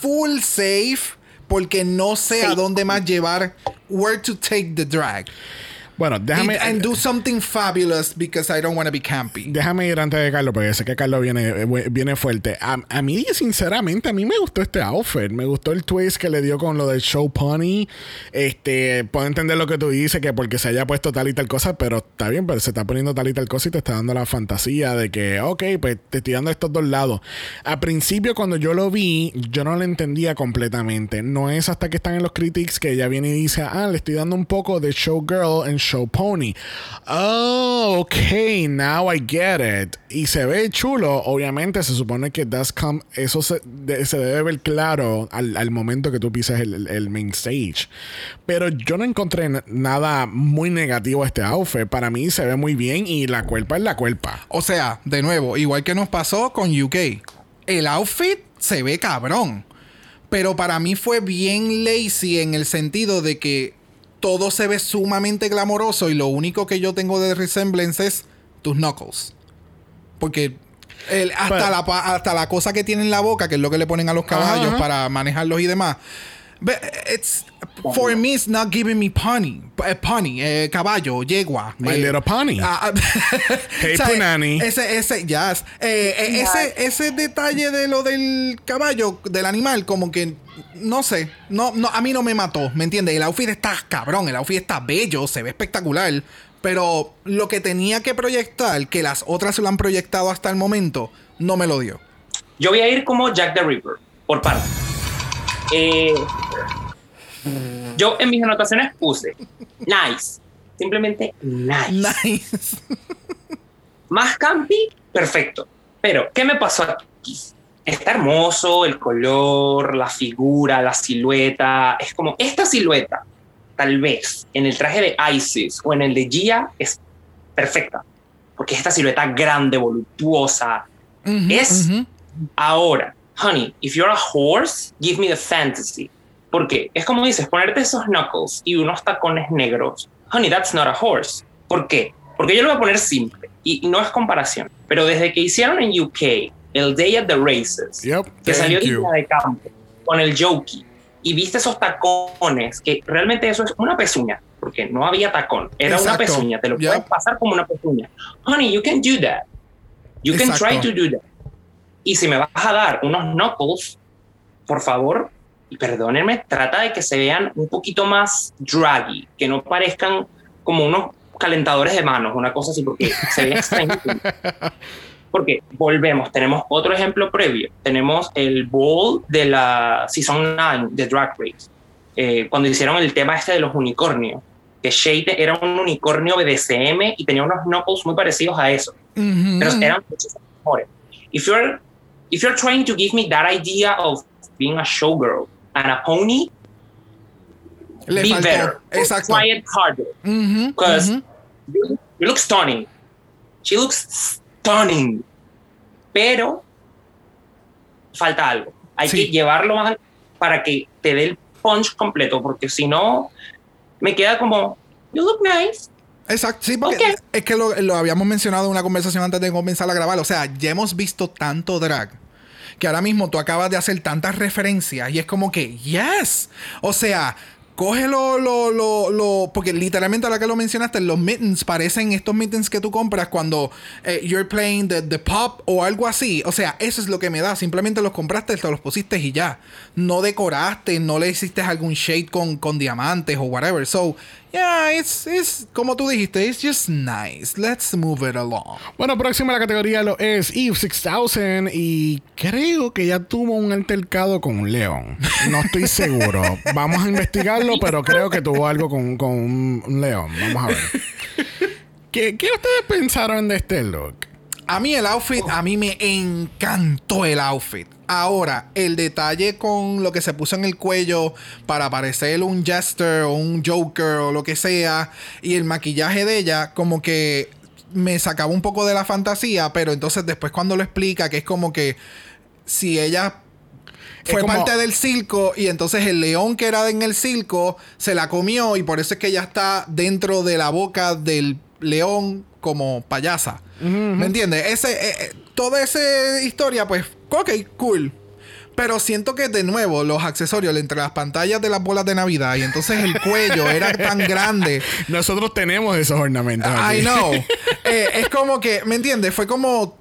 full safe porque no sé a dónde más llevar where to take the drag. Bueno, déjame. And, and do something fabulous because I don't want to be campy. Déjame ir antes de Carlos, porque sé que Carlos viene, eh, viene fuerte. A, a mí, sinceramente, a mí me gustó este outfit. Me gustó el twist que le dio con lo del show pony. Este, puedo entender lo que tú dices, que porque se haya puesto tal y tal cosa, pero está bien, pero se está poniendo tal y tal cosa y te está dando la fantasía de que, ok, pues te estoy dando estos dos lados. Al principio, cuando yo lo vi, yo no lo entendía completamente. No es hasta que están en los critics que ella viene y dice, ah, le estoy dando un poco de showgirl en show pony. Oh, ok, now I get it. Y se ve chulo, obviamente se supone que does come, eso se, se debe ver claro al, al momento que tú pisas el, el- main stage. Pero yo no encontré nada muy negativo a este outfit. Para mí se ve muy bien y la cuerpa es la cuerpa. O sea, de nuevo, igual que nos pasó con UK. El outfit se ve cabrón. Pero para mí fue bien lazy en el sentido de que todo se ve sumamente glamoroso y lo único que yo tengo de resemblance es tus knuckles. Porque el- hasta, Pero- la, hasta la cosa que tiene en la boca, que es lo que le ponen a los caballos Ajá. para manejarlos y demás. But it's, for me, it's not giving me pony. eh, pony, eh, caballo, yegua. My eh, Little Pony. ah, ah, Hey, o sea, Punani. Ese, ese, yes. Eh, eh, ese, ese detalle de lo del caballo, del animal, como que, no sé, no, no, a mí no me mató, ¿me entiendes? El outfit está cabrón, el outfit está bello, se ve espectacular, pero lo que tenía que proyectar, que las otras lo han proyectado hasta el momento, no me lo dio. Yo voy a ir como Jack the Ripper, por parte. Eh, yo en mis anotaciones puse nice. Simplemente nice. Nice. Más campi, perfecto. Pero, ¿qué me pasó aquí? Está hermoso el color, la figura, la silueta. Es como esta silueta, tal vez en el traje de Isis o en el de Gia, es perfecta. Porque esta silueta grande, voluptuosa. Es. Ahora, honey, if you're a horse, give me the fantasy. ¿Por qué? Es como dices, ponerte esos knuckles y unos tacones negros. Honey, that's not a horse. ¿Por qué? Porque yo lo voy a poner simple y no es comparación. Pero desde que hicieron en UK el Day at the Races, Yep, que salió de campo con el Jokey y viste esos tacones, que realmente eso es una pezuña, porque no había tacón, era una Exacto. pezuña, te lo Yep. puedes pasar como una pezuña. Honey, you can do that. You can try Exacto. to do that. Y si me vas a dar unos knuckles, por favor, y perdónenme, trata de que se vean un poquito más draggy, que no parezcan como unos calentadores de manos, una cosa así, porque se ve extraño. Porque volvemos, tenemos otro ejemplo previo. Tenemos el bowl de la Season 9 de Drag Race, eh, cuando hicieron el tema este de los unicornios. Que Shade era un unicornio BDSM y tenía unos knuckles muy parecidos a eso pero eran muchísimo mejores. If you're, if you're trying to give me that idea of being a showgirl and a pony, Le be faltó. better. Exacto. Try it harder. Because you, you look stunning. She looks stunning. Pero falta algo. Hay Sí. que llevarlo más para que te dé el punch completo, porque si no, me queda como, you look nice. Exacto, sí, porque es que lo, lo habíamos mencionado en una conversación antes de comenzar a grabar. O sea, ya hemos visto tanto drag que ahora mismo tú acabas de hacer tantas referencias y es como que, yes. O sea, cógelo, lo, lo, lo, porque literalmente ahora que lo mencionaste, los mittens parecen estos mittens que tú compras cuando eh, you're playing the, the pop o algo así. O sea, eso es lo que me da. Simplemente los compraste, te los pusiste y ya. No decoraste, no le hiciste algún shade con, con diamantes o whatever. So, yeah, it's, it's, como tú dijiste, it's just nice. Let's move it along. Bueno, próxima a la categoría lo es Eve 6000 y creo que ya tuvo un altercado con un león. No estoy seguro. Vamos a investigarlo, pero creo que tuvo algo con, con un un león. Vamos a ver. ¿Qué, qué ustedes pensaron de este look? A mí el outfit, a mí me encantó el outfit. Ahora, el detalle con lo que se puso en el cuello para parecer un jester o un joker o lo que sea, y el maquillaje de ella, como que me sacaba un poco de la fantasía, pero entonces después cuando lo explica, que es como que si ella fue como- parte del circo y entonces el león que era en el circo se la comió y por eso es que ella está dentro de la boca del león como payasa. ¿Me entiendes? Ese, eh, eh, toda esa historia, pues, ok, cool. Pero siento que de nuevo los accesorios entre las pantallas de las bolas de Navidad y entonces el cuello era tan grande. Nosotros tenemos esos ornamentos. I know. Eh, es como que, ¿me entiendes? Fue como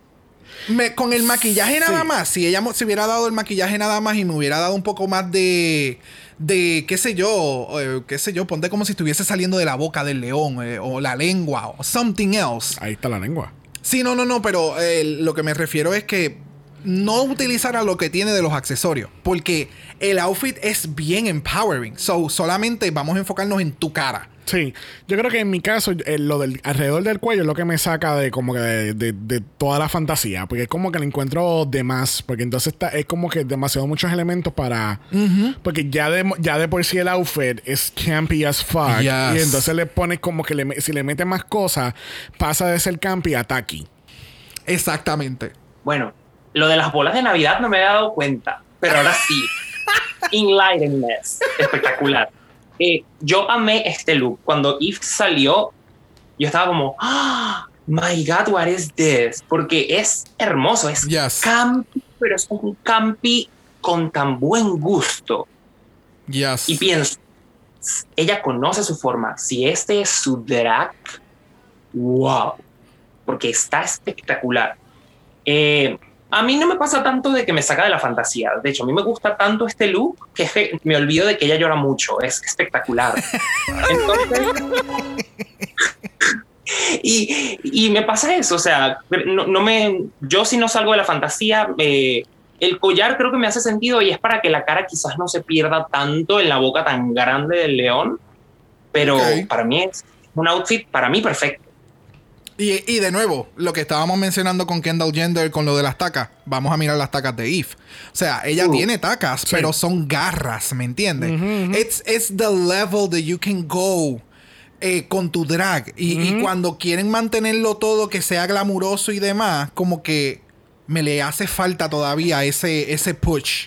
me- con el maquillaje nada más. Si ella se hubiera dado el maquillaje nada más y me hubiera dado un poco más de de qué sé yo, eh, qué sé yo, ponte como si estuviese saliendo de la boca del león eh, o la lengua o something else. Ahí está la lengua. Sí, no, no, no, pero eh, lo que me refiero es que no utilizara lo que tiene de los accesorios, porque el outfit es bien empowering. So, solamente vamos a enfocarnos en tu cara. Sí, yo creo que en mi caso, eh, lo del alrededor del cuello es lo que me saca de como que de, de- de toda la fantasía. Porque es como que lo encuentro de más. Porque entonces está, es como que demasiado muchos elementos para. Porque ya de, ya de por sí el outfit es campy as fuck. Yes. Y entonces le pones como que le, si le metes más cosas, pasa de ser campy a tacky. Exactamente. Bueno, lo de las bolas de Navidad no me había dado cuenta, pero ahora sí. Enlightenment. Espectacular. Eh, yo amé este look. Cuando Eve salió, yo estaba como, ¡Ah! My God, what is this? Porque es hermoso, es Yes. campi, pero es un campi con tan buen gusto. Yes. Y pienso, ella conoce su forma. Si este es su drag, wow, porque está espectacular. Eh, a mí no me pasa tanto de que me saca de la fantasía. De hecho, a mí me gusta tanto este look que es que me olvido de que ella llora mucho. Es espectacular. Entonces, y, y me pasa eso. O sea, no, no me, yo si no salgo de la fantasía, eh, el collar creo que me hace sentido y es para que la cara quizás no se pierda tanto en la boca tan grande del león. Pero para mí es un outfit, para mí perfecto. Y, y de nuevo, lo que estábamos mencionando con Kendall Gender con lo de las tacas, vamos a mirar las tacas de Eve. O sea, ella Uh. tiene tacas, pero son garras, ¿me entiendes? it's, it's the level that you can go eh, con tu drag. Y, y cuando quieren mantenerlo todo, que sea glamuroso y demás, como que me le hace falta todavía ese, ese push.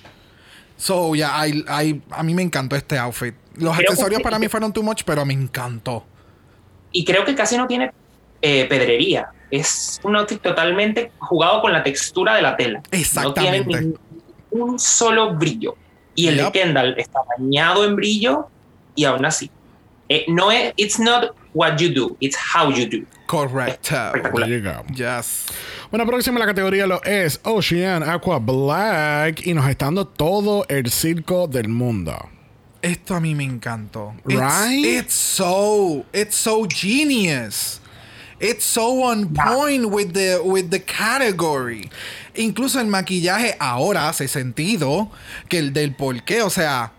So, yeah, I- I- a mí me encantó este outfit. Los Creo accesorios que- para mí fueron too much, pero me encantó. y creo que casi no tiene eh, pedrería. Es un outfit totalmente jugado con la textura de la tela. Exactamente. No tiene un solo brillo. Y el Yep. de Kendall está bañado en brillo y aún así. eh, no es, it's not what you do, it's how you do. Correcto. Espectacular. There you go. Yes. Bueno, próxima la categoría lo es Ocean Aqua Black y nos está dando todo el circo del mundo. Esto a mí me encantó. It's- Right? It's, so it's so genius. It's so on point with the with the category. Incluso el maquillaje ahora hace sentido que el del por qué, o sea,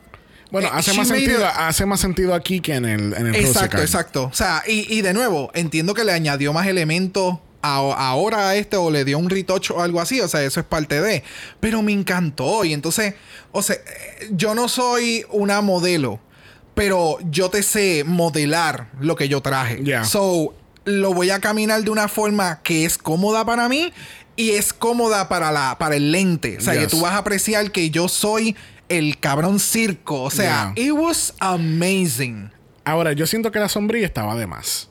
Bueno, Eh, hace más sentido, hace más sentido aquí que en el, en el exacto, exacto. O sea, y, y de nuevo, entiendo que le añadió más elementos a- ahora a este o le dio un retouch o algo así, o sea, eso es parte de. Pero me encantó y entonces, o sea, eh, yo no soy una modelo, pero yo te sé modelar lo que yo traje. Yeah. So, lo voy a caminar de una forma que es cómoda para mí y es cómoda para la para el lente. O sea, que tú vas a apreciar que yo soy el cabrón circo. O sea, Yeah. it was amazing. Ahora, yo siento que la sombrilla estaba de más.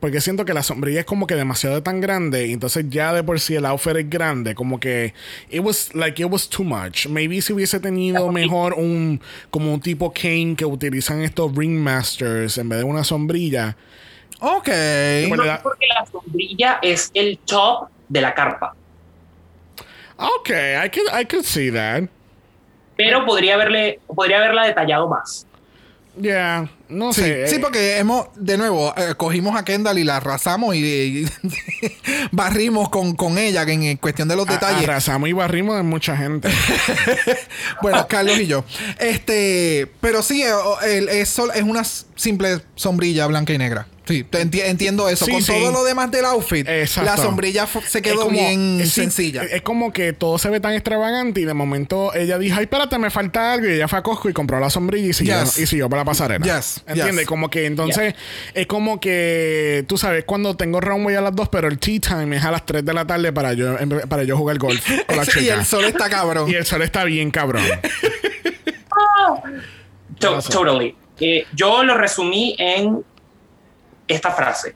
Porque siento que la sombrilla es como que demasiado tan grande. Y entonces ya de por sí el outfit es grande. Como que it was like it was too much. Maybe si hubiese tenido mejor un como un tipo cane que utilizan estos ringmasters en vez de una sombrilla. Ok. No, porque la sombrilla es el top de la carpa. Ok, I could, I could see that. Pero podría haberle, podría haberla detallado más. Yeah, no Sí, sé. sí, eh, porque hemos, de nuevo, eh, cogimos a Kendall y la arrasamos y, y barrimos con, con ella que en cuestión de los a- detalles. Arrasamos y barrimos de mucha gente. Bueno, Carlos y yo. Este, pero sí, eh, el- es, sol- es una simple sombrilla blanca y negra. Sí, enti- entiendo eso. Sí, Con sí. todo lo demás del outfit, Exacto. la sombrilla se quedó como- bien es- sencilla. Es como que todo se ve tan extravagante y de momento ella dijo, ay, espérate, me falta algo. Y ella fue a Costco y compró la sombrilla y siguió, Yes. y siguió para la pasarela. Yes, ¿Entiendes? yes. Como que entonces es como que, tú sabes, cuando tengo runway a las 2, pero el tea time es a las 3 de la tarde para yo, para yo jugar golf con la y chica. el sol está cabrón. Y el sol está bien cabrón. To- Pasa. totally. Eh, yo lo resumí en esta frase.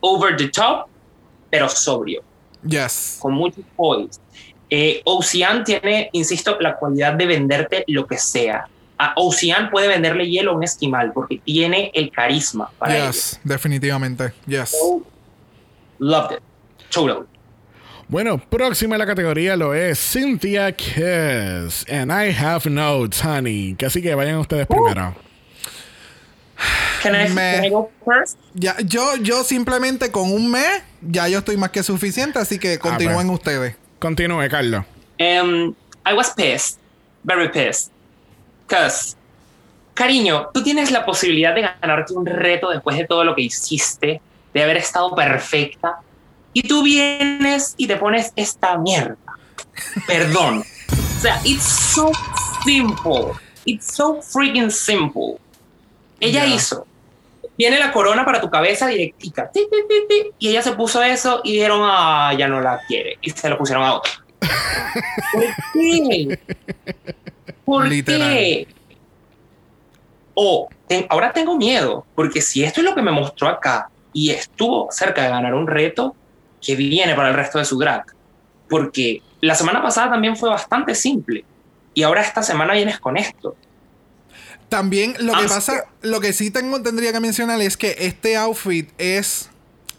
Over the top, pero sobrio. Yes. con mucho poise. Eh, Ocean tiene, insisto, la cualidad de venderte lo que sea. A Ocean puede venderle hielo a un esquimal porque tiene el carisma para ello. Yes, definitivamente. Yes. So, loved it. Totally. Bueno, próxima en la categoría lo es Cynthia Kiss. And I have notes, honey. Que así que vayan ustedes primero. Can I, Me- can I go first? Ya, yo, yo simplemente con un mes, ya yo estoy más que suficiente, así que continúen pues. ustedes. Continúe, Carlos. Um, I was pissed, very pissed, because, cariño, tú tienes la posibilidad de ganarte un reto después de todo lo que hiciste, de haber estado perfecta, y tú vienes y te pones esta mierda. Perdón. O sea, it's so simple. It's so freaking simple. Ella Ya. hizo. Tiene la corona para tu cabeza directica. ti, ti, ti, ti, y ella se puso eso y dijeron, ah, ya no la quiere. Y se lo pusieron a otra. ¿Por qué? ¿Por Literal. qué? O ten- ahora tengo miedo, porque si esto es lo que me mostró acá y estuvo cerca de ganar un reto, que viene para el resto de su drag. Porque la semana pasada también fue bastante simple. Y ahora esta semana vienes con esto. También lo que pasa, lo que sí tengo, tendría que mencionar es que este outfit es,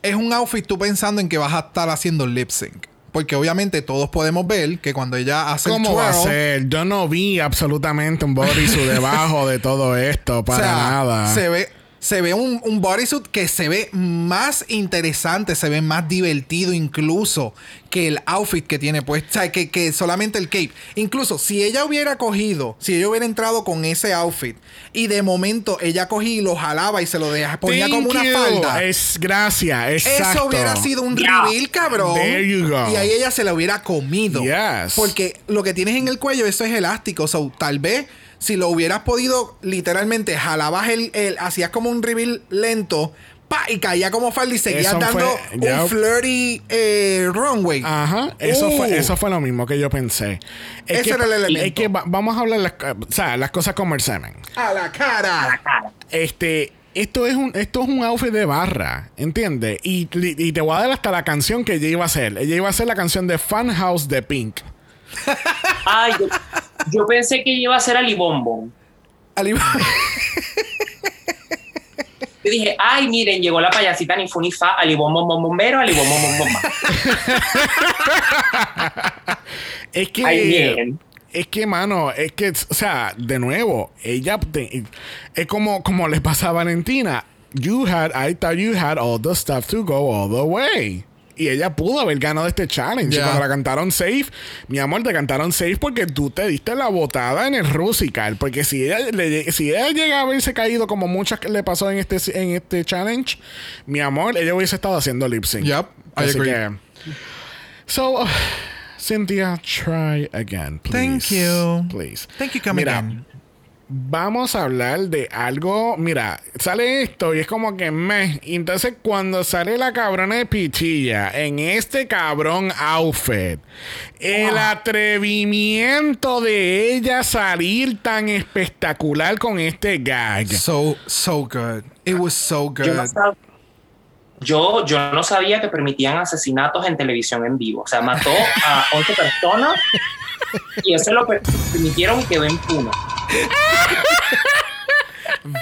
es un outfit tú pensando en que vas a estar haciendo lip sync. Porque obviamente todos podemos ver que cuando ella hace el ¿Cómo va a ser? Yo no vi absolutamente un bodysuit debajo de todo esto, o para sea, nada. Se ve, se ve un, un bodysuit que se ve más interesante, se ve más divertido incluso que el outfit que tiene puesto. O sea, que, que solamente el cape. Incluso si ella hubiera cogido, si ella hubiera entrado con ese outfit y de momento ella cogía y lo jalaba y se lo deja, ponía Thank como una you. falda. Es gracias, exacto. Eso hubiera sido un Yeah. reveal, cabrón. There you go. Y ahí ella se la hubiera comido. Yes. Porque lo que tienes en el cuello, eso es elástico. So, tal vez si lo hubieras podido, literalmente, jalabas el, el hacías como un reveal lento, pa, y caía como falda y seguías Eso dando fue- un flirty eh, runway. Ajá, eso, Uh. fue, eso fue lo mismo que yo pensé. Es Ese que, era el elemento. Es que va- vamos a hablar las, o sea, las cosas como el semen. A la cara. Este, esto es un, esto es un outfit de barra, ¿entiendes? Y, y te voy a dar hasta la canción que ella iba a hacer. Ella iba a hacer la canción de Fun House de Pink. Ay, yo, yo pensé que iba a ser Ali Bombón. Al- Yo dije, ay, miren, llegó la payasita ni fu ni fa, Ali Bombón Bom Bombero, Ali Bombón Bom Bomba. Es que. Ay, bien. Es que, mano, es que, o sea, de nuevo, ella te- es como, como le pasa a Valentina. You had, I thought you had all the stuff to go all the way. Y ella pudo haber ganado este challenge. Y Ya. cuando la cantaron safe, mi amor, te cantaron safe porque tú te diste la botada en el Rusical. Porque si ella, le- si ella llega a haberse caído como muchas que le pasó en este, en este challenge, mi amor, ella hubiese estado haciendo lip sync. Yup, I agree. que. So, uh, Cynthia, try again, please. Thank you. Please. Thank you, come Mira, again. Vamos a hablar de algo. Mira, sale esto y es como que me. Entonces, cuando sale la cabrona de Pichilla en este cabrón outfit, el atrevimiento de ella salir tan espectacular con este gag. So, so good. It was so Yo no, good. sab- yo, yo no sabía que permitían asesinatos en televisión en vivo. O sea, mató a 11 personas y eso lo per- permitieron y quedó impune.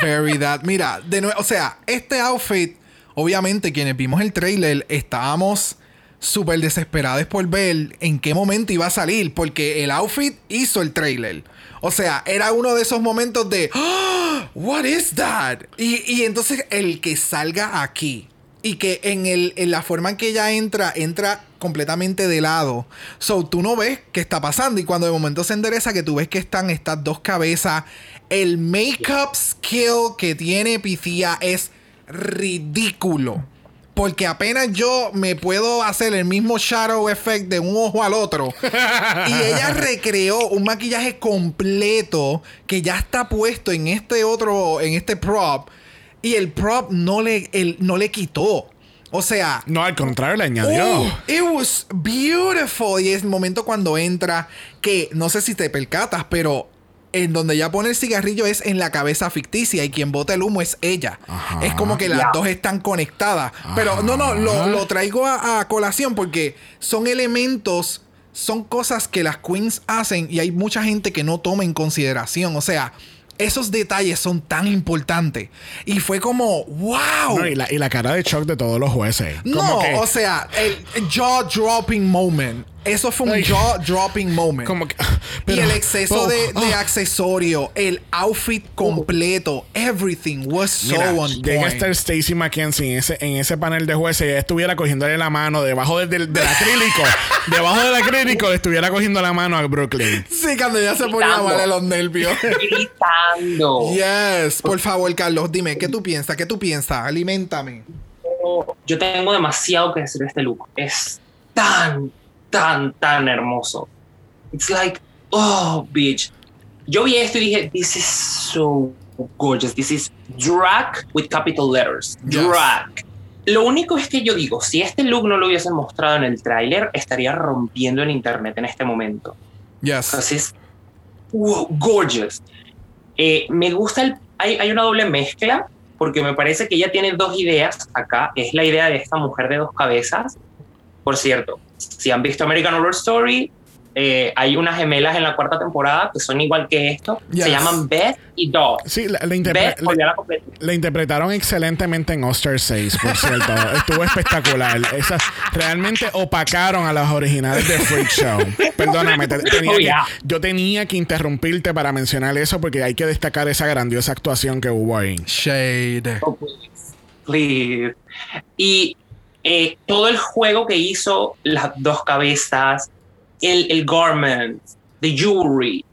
Very. Mira, de nuevo, o sea, este outfit, obviamente, quienes vimos el trailer, estábamos súper desesperados por ver en qué momento iba a salir, porque el outfit hizo el trailer. O sea, era uno de esos momentos de, "Ah, ¿What is that? Y, y entonces el que salga aquí y que en, el, en la forma en que ella entra, entra completamente de lado. So, tú no ves qué está pasando. Y cuando de momento se endereza, que tú ves que están estas dos cabezas. El makeup skill que tiene Picia es ridículo. Porque apenas yo me puedo hacer el mismo shadow effect de un ojo al otro. y ella recreó un maquillaje completo que ya está puesto en este otro, en este prop. Y el prop no le, el- no le quitó. O sea, No, al contrario, le añadió. Oh, it was beautiful. Y es el momento cuando entra, que no sé si te percatas, pero en donde ya pone el cigarrillo es en la cabeza ficticia y quien bota el humo es ella. Ajá. Es como que las dos están conectadas. Pero no, no, lo, lo traigo a, a colación porque son elementos son cosas que las queens hacen y hay mucha gente que no toma en consideración. O sea, esos detalles son tan importantes. Y fue como, wow. No, y, la, y la cara de shock de todos los jueces. Como No, que- o sea, el jaw dropping moment. Eso fue un jaw dropping moment. como que- y el exceso oh, de, de oh. accesorio, el outfit completo, everything was so Mira, on llega point. estar Stacey McKenzie en ese, en ese panel de jueces y ella estuviera cogiéndole la mano debajo del, del- del acrílico. debajo del acrílico le estuviera cogiendo la mano a Brooklyn. Sí, cuando ya se ponía mal de los nervios. Gritando. yes. Por favor, Carlos, dime, ¿qué tú piensas? ¿Qué tú piensas? Aliméntame. Yo tengo demasiado que decir de este look. Es tan, tan, tan hermoso. It's like, oh, bitch. Yo vi esto y dije, this is so gorgeous. This is drag with capital letters. Yes. Drag. Lo único es que yo digo, si este look no lo hubiesen mostrado en el tráiler, estaría rompiendo el internet en este momento. Yes. Entonces es wow, gorgeous. Eh, me gusta el. Hay, hay una doble mezcla porque me parece que ella tiene dos ideas acá. Es la idea de esta mujer de dos cabezas. Por cierto, si han visto American Horror Story, eh, hay unas gemelas en la cuarta temporada que son igual que esto. Yes. Se llaman Beth y Dog. Sí, la, la interpre- Beth, la- olvidé la completa. la interpretaron excelentemente en Oster 6, por cierto. Estuvo espectacular. Esas realmente opacaron a las originales de Freak Show. Perdóname, te- tenía Oh, que- yeah. yo tenía que interrumpirte para mencionar eso porque hay que destacar esa grandiosa actuación que hubo ahí. Shade. Oh, please. Please. Y eh, todo el juego que hizo las dos cabezas, el, el garment, the jewelry,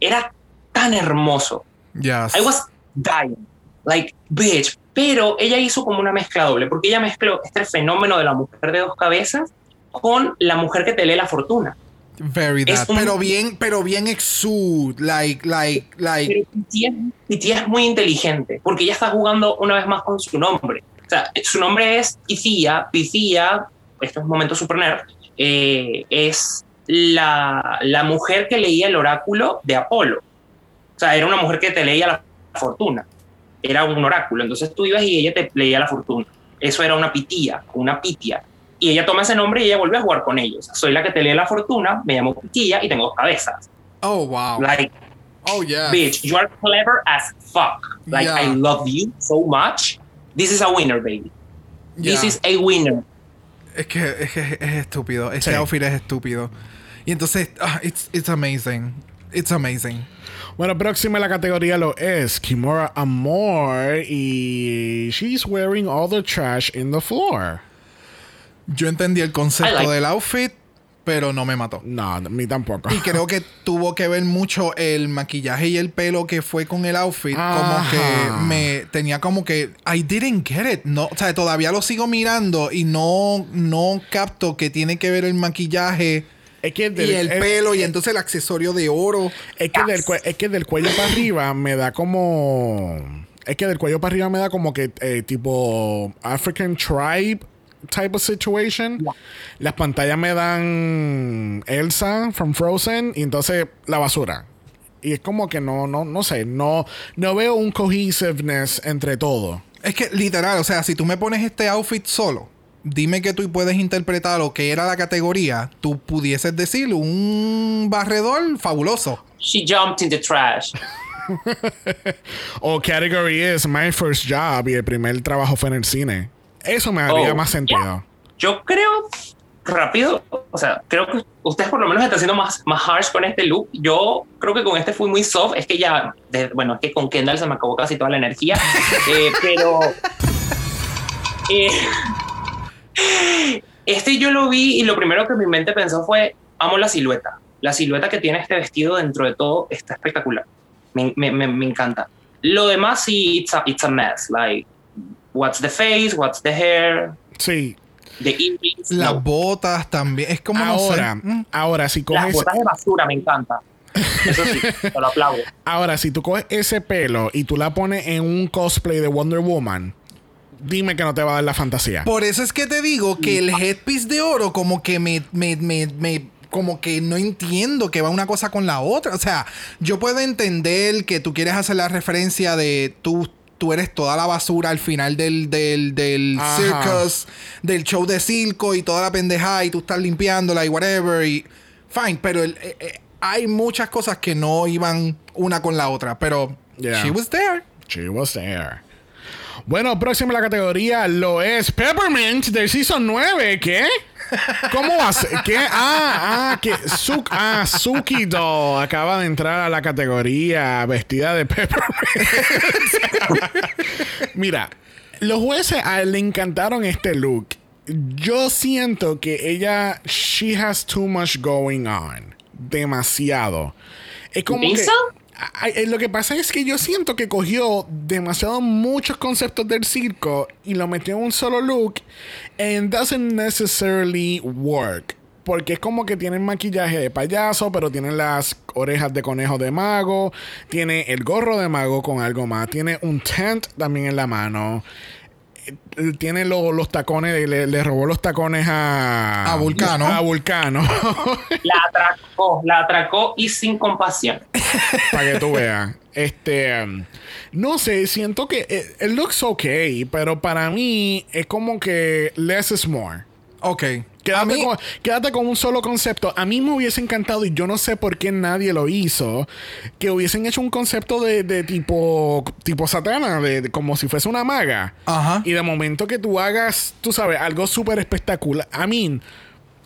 era tan hermoso. Yes. I was dying. Like, bitch. Pero ella hizo como una mezcla doble, porque ella mezcló este fenómeno de la mujer de dos cabezas con la mujer que te lee la fortuna. Very that. un- Pero bien, pero bien exude. Like, like, like. Pero Piti es, Piti es muy inteligente porque ella está jugando una vez más con su nombre. Sea, su nombre es Pythia. Pythia, esto es un momento super nerd, eh, es la, la mujer que leía el oráculo de Apolo. O sea, era una mujer que te leía la fortuna. Era un oráculo. Entonces tú ibas y ella te leía la fortuna. Eso era una pitía, una pitia. Y ella toma ese nombre y ella vuelve a jugar con ellos. Soy la que te lee la fortuna, me llamo Pitilla y tengo dos cabezas. Oh, wow. Like, oh, yeah. bitch, you are clever as fuck. Like, Yeah. I love you so much. This is a winner, baby. This is a winner. Es que, es que es estúpido. Ese Sí. outfit es estúpido. Y entonces, ah, it's, it's amazing. It's amazing. Bueno, próxima en la categoría lo es Kimura Amor y she's wearing all the trash in the floor. Yo entendí el concepto like- del outfit, pero no me mató. No, a mí tampoco. Y creo que tuvo que ver mucho el maquillaje y el pelo que fue con el outfit. Como que me tenía como que I didn't get it. No, o sea, todavía lo sigo mirando y no, no capto que tiene que ver el maquillaje Es que del, y el pelo y entonces el accesorio de oro. es que del, es que del cuello para arriba me da como. Es que del cuello para arriba me da como que eh, tipo African tribe type of situation. Las pantallas me dan Elsa from Frozen y entonces la basura. Y es como que no, no, no sé, no, no veo un cohesiveness entre todo. Es que literal, o sea, si tú me pones este outfit solo, dime que tú puedes interpretar lo que era la categoría, tú pudieses decir un barredor fabuloso. She jumped in the trash. O category is my first job y el primer trabajo fue en el cine. Eso me haría Oh, más sentido. Yo creo, rápido, o sea, creo que ustedes por lo menos están siendo más, más harsh con este look. Yo creo que con este fui muy soft. Es que ya, de- bueno, es que con Kendall se me acabó casi toda la energía. Eh, pero. eh, este yo lo vi y lo primero que mi mente pensó fue: amo la silueta. La silueta que tiene este vestido dentro de todo está espectacular. Me, me, me, me encanta. Lo demás sí, it's a, it's a mess. Like, what's the face, what's the hair, Sí. the earrings. Las no. botas también. Es como Ahora, no sé. Mm. ahora si Las coges botas de basura me encanta. Eso sí, te lo aplaudo. ahora si tú coges ese pelo y tú la pones en un cosplay de Wonder Woman, dime que no te va a dar la fantasía. Por eso es que te digo que el headpiece de oro como que me, me, me, me- como que no entiendo que va una cosa con la otra. O sea, yo puedo entender que tú quieres hacer la referencia de tú tú eres toda la basura al final del, del, del circus, del show de circo y toda la pendejada y tú estás limpiándola y whatever y fine, pero el- eh, eh, hay muchas cosas que no iban una con la otra, pero Yeah. she was there. She was there. Bueno, próxima la categoría lo es Peppermint del Season 9. ¿Qué? ¿Cómo ser? ¿Qué? Ah, ah, que Su ah, Suki Doll acaba de entrar a la categoría vestida de Peppermint. Mira, los jueces a él le encantaron este look. Yo siento que ella, she has too much going on. Demasiado. Es como que, lo que pasa es que yo siento que cogió demasiado muchos conceptos del circo y lo metió en un solo look and doesn't necessarily work. Porque es como que tiene el maquillaje de payaso, pero tiene las orejas de conejo de mago, tiene el gorro de mago con algo más, tiene un tent también en la mano, eh, tiene lo- los tacones, le, le robó los tacones a... A Vulcano. A Vulcano. La atracó, la atracó y sin compasión. para que tú veas. Este, um, no sé, siento que eh, it, looks okay, pero para mí es como que less is more. Ok. Quédate, mí- con, quédate con un solo concepto. A mí me hubiese encantado, y yo no sé por qué nadie lo hizo, que hubiesen hecho un concepto de, de tipo tipo satana, de, de como si fuese una maga. Ajá. Y de momento que tú hagas, tú sabes, algo súper espectacular. I mean,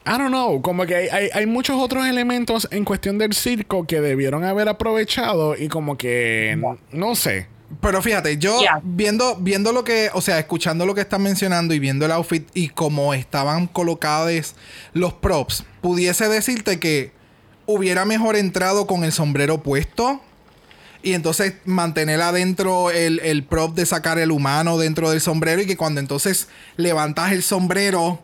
I don't know, como que hay, hay- hay muchos otros elementos en cuestión del circo que debieron haber aprovechado y como que, no sé. Pero fíjate, yo viendo, viendo lo que, o sea, escuchando lo que están mencionando y viendo el outfit y cómo estaban colocados los props, pudiese decirte que hubiera mejor entrado con el sombrero puesto y entonces mantener adentro el, el prop de sacar el humano dentro del sombrero y que cuando entonces levantas el sombrero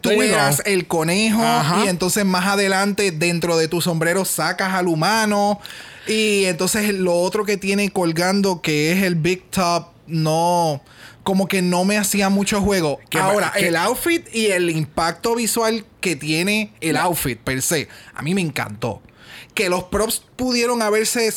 tú veas el conejo Ajá. y entonces más adelante dentro de tu sombrero sacas al humano y entonces lo otro que tiene colgando que es el big top no como que no me hacía mucho juego. Que- Ahora, que- el outfit y el impacto visual que tiene el outfit per se, a mí me encantó. Que los props pudieron haberse,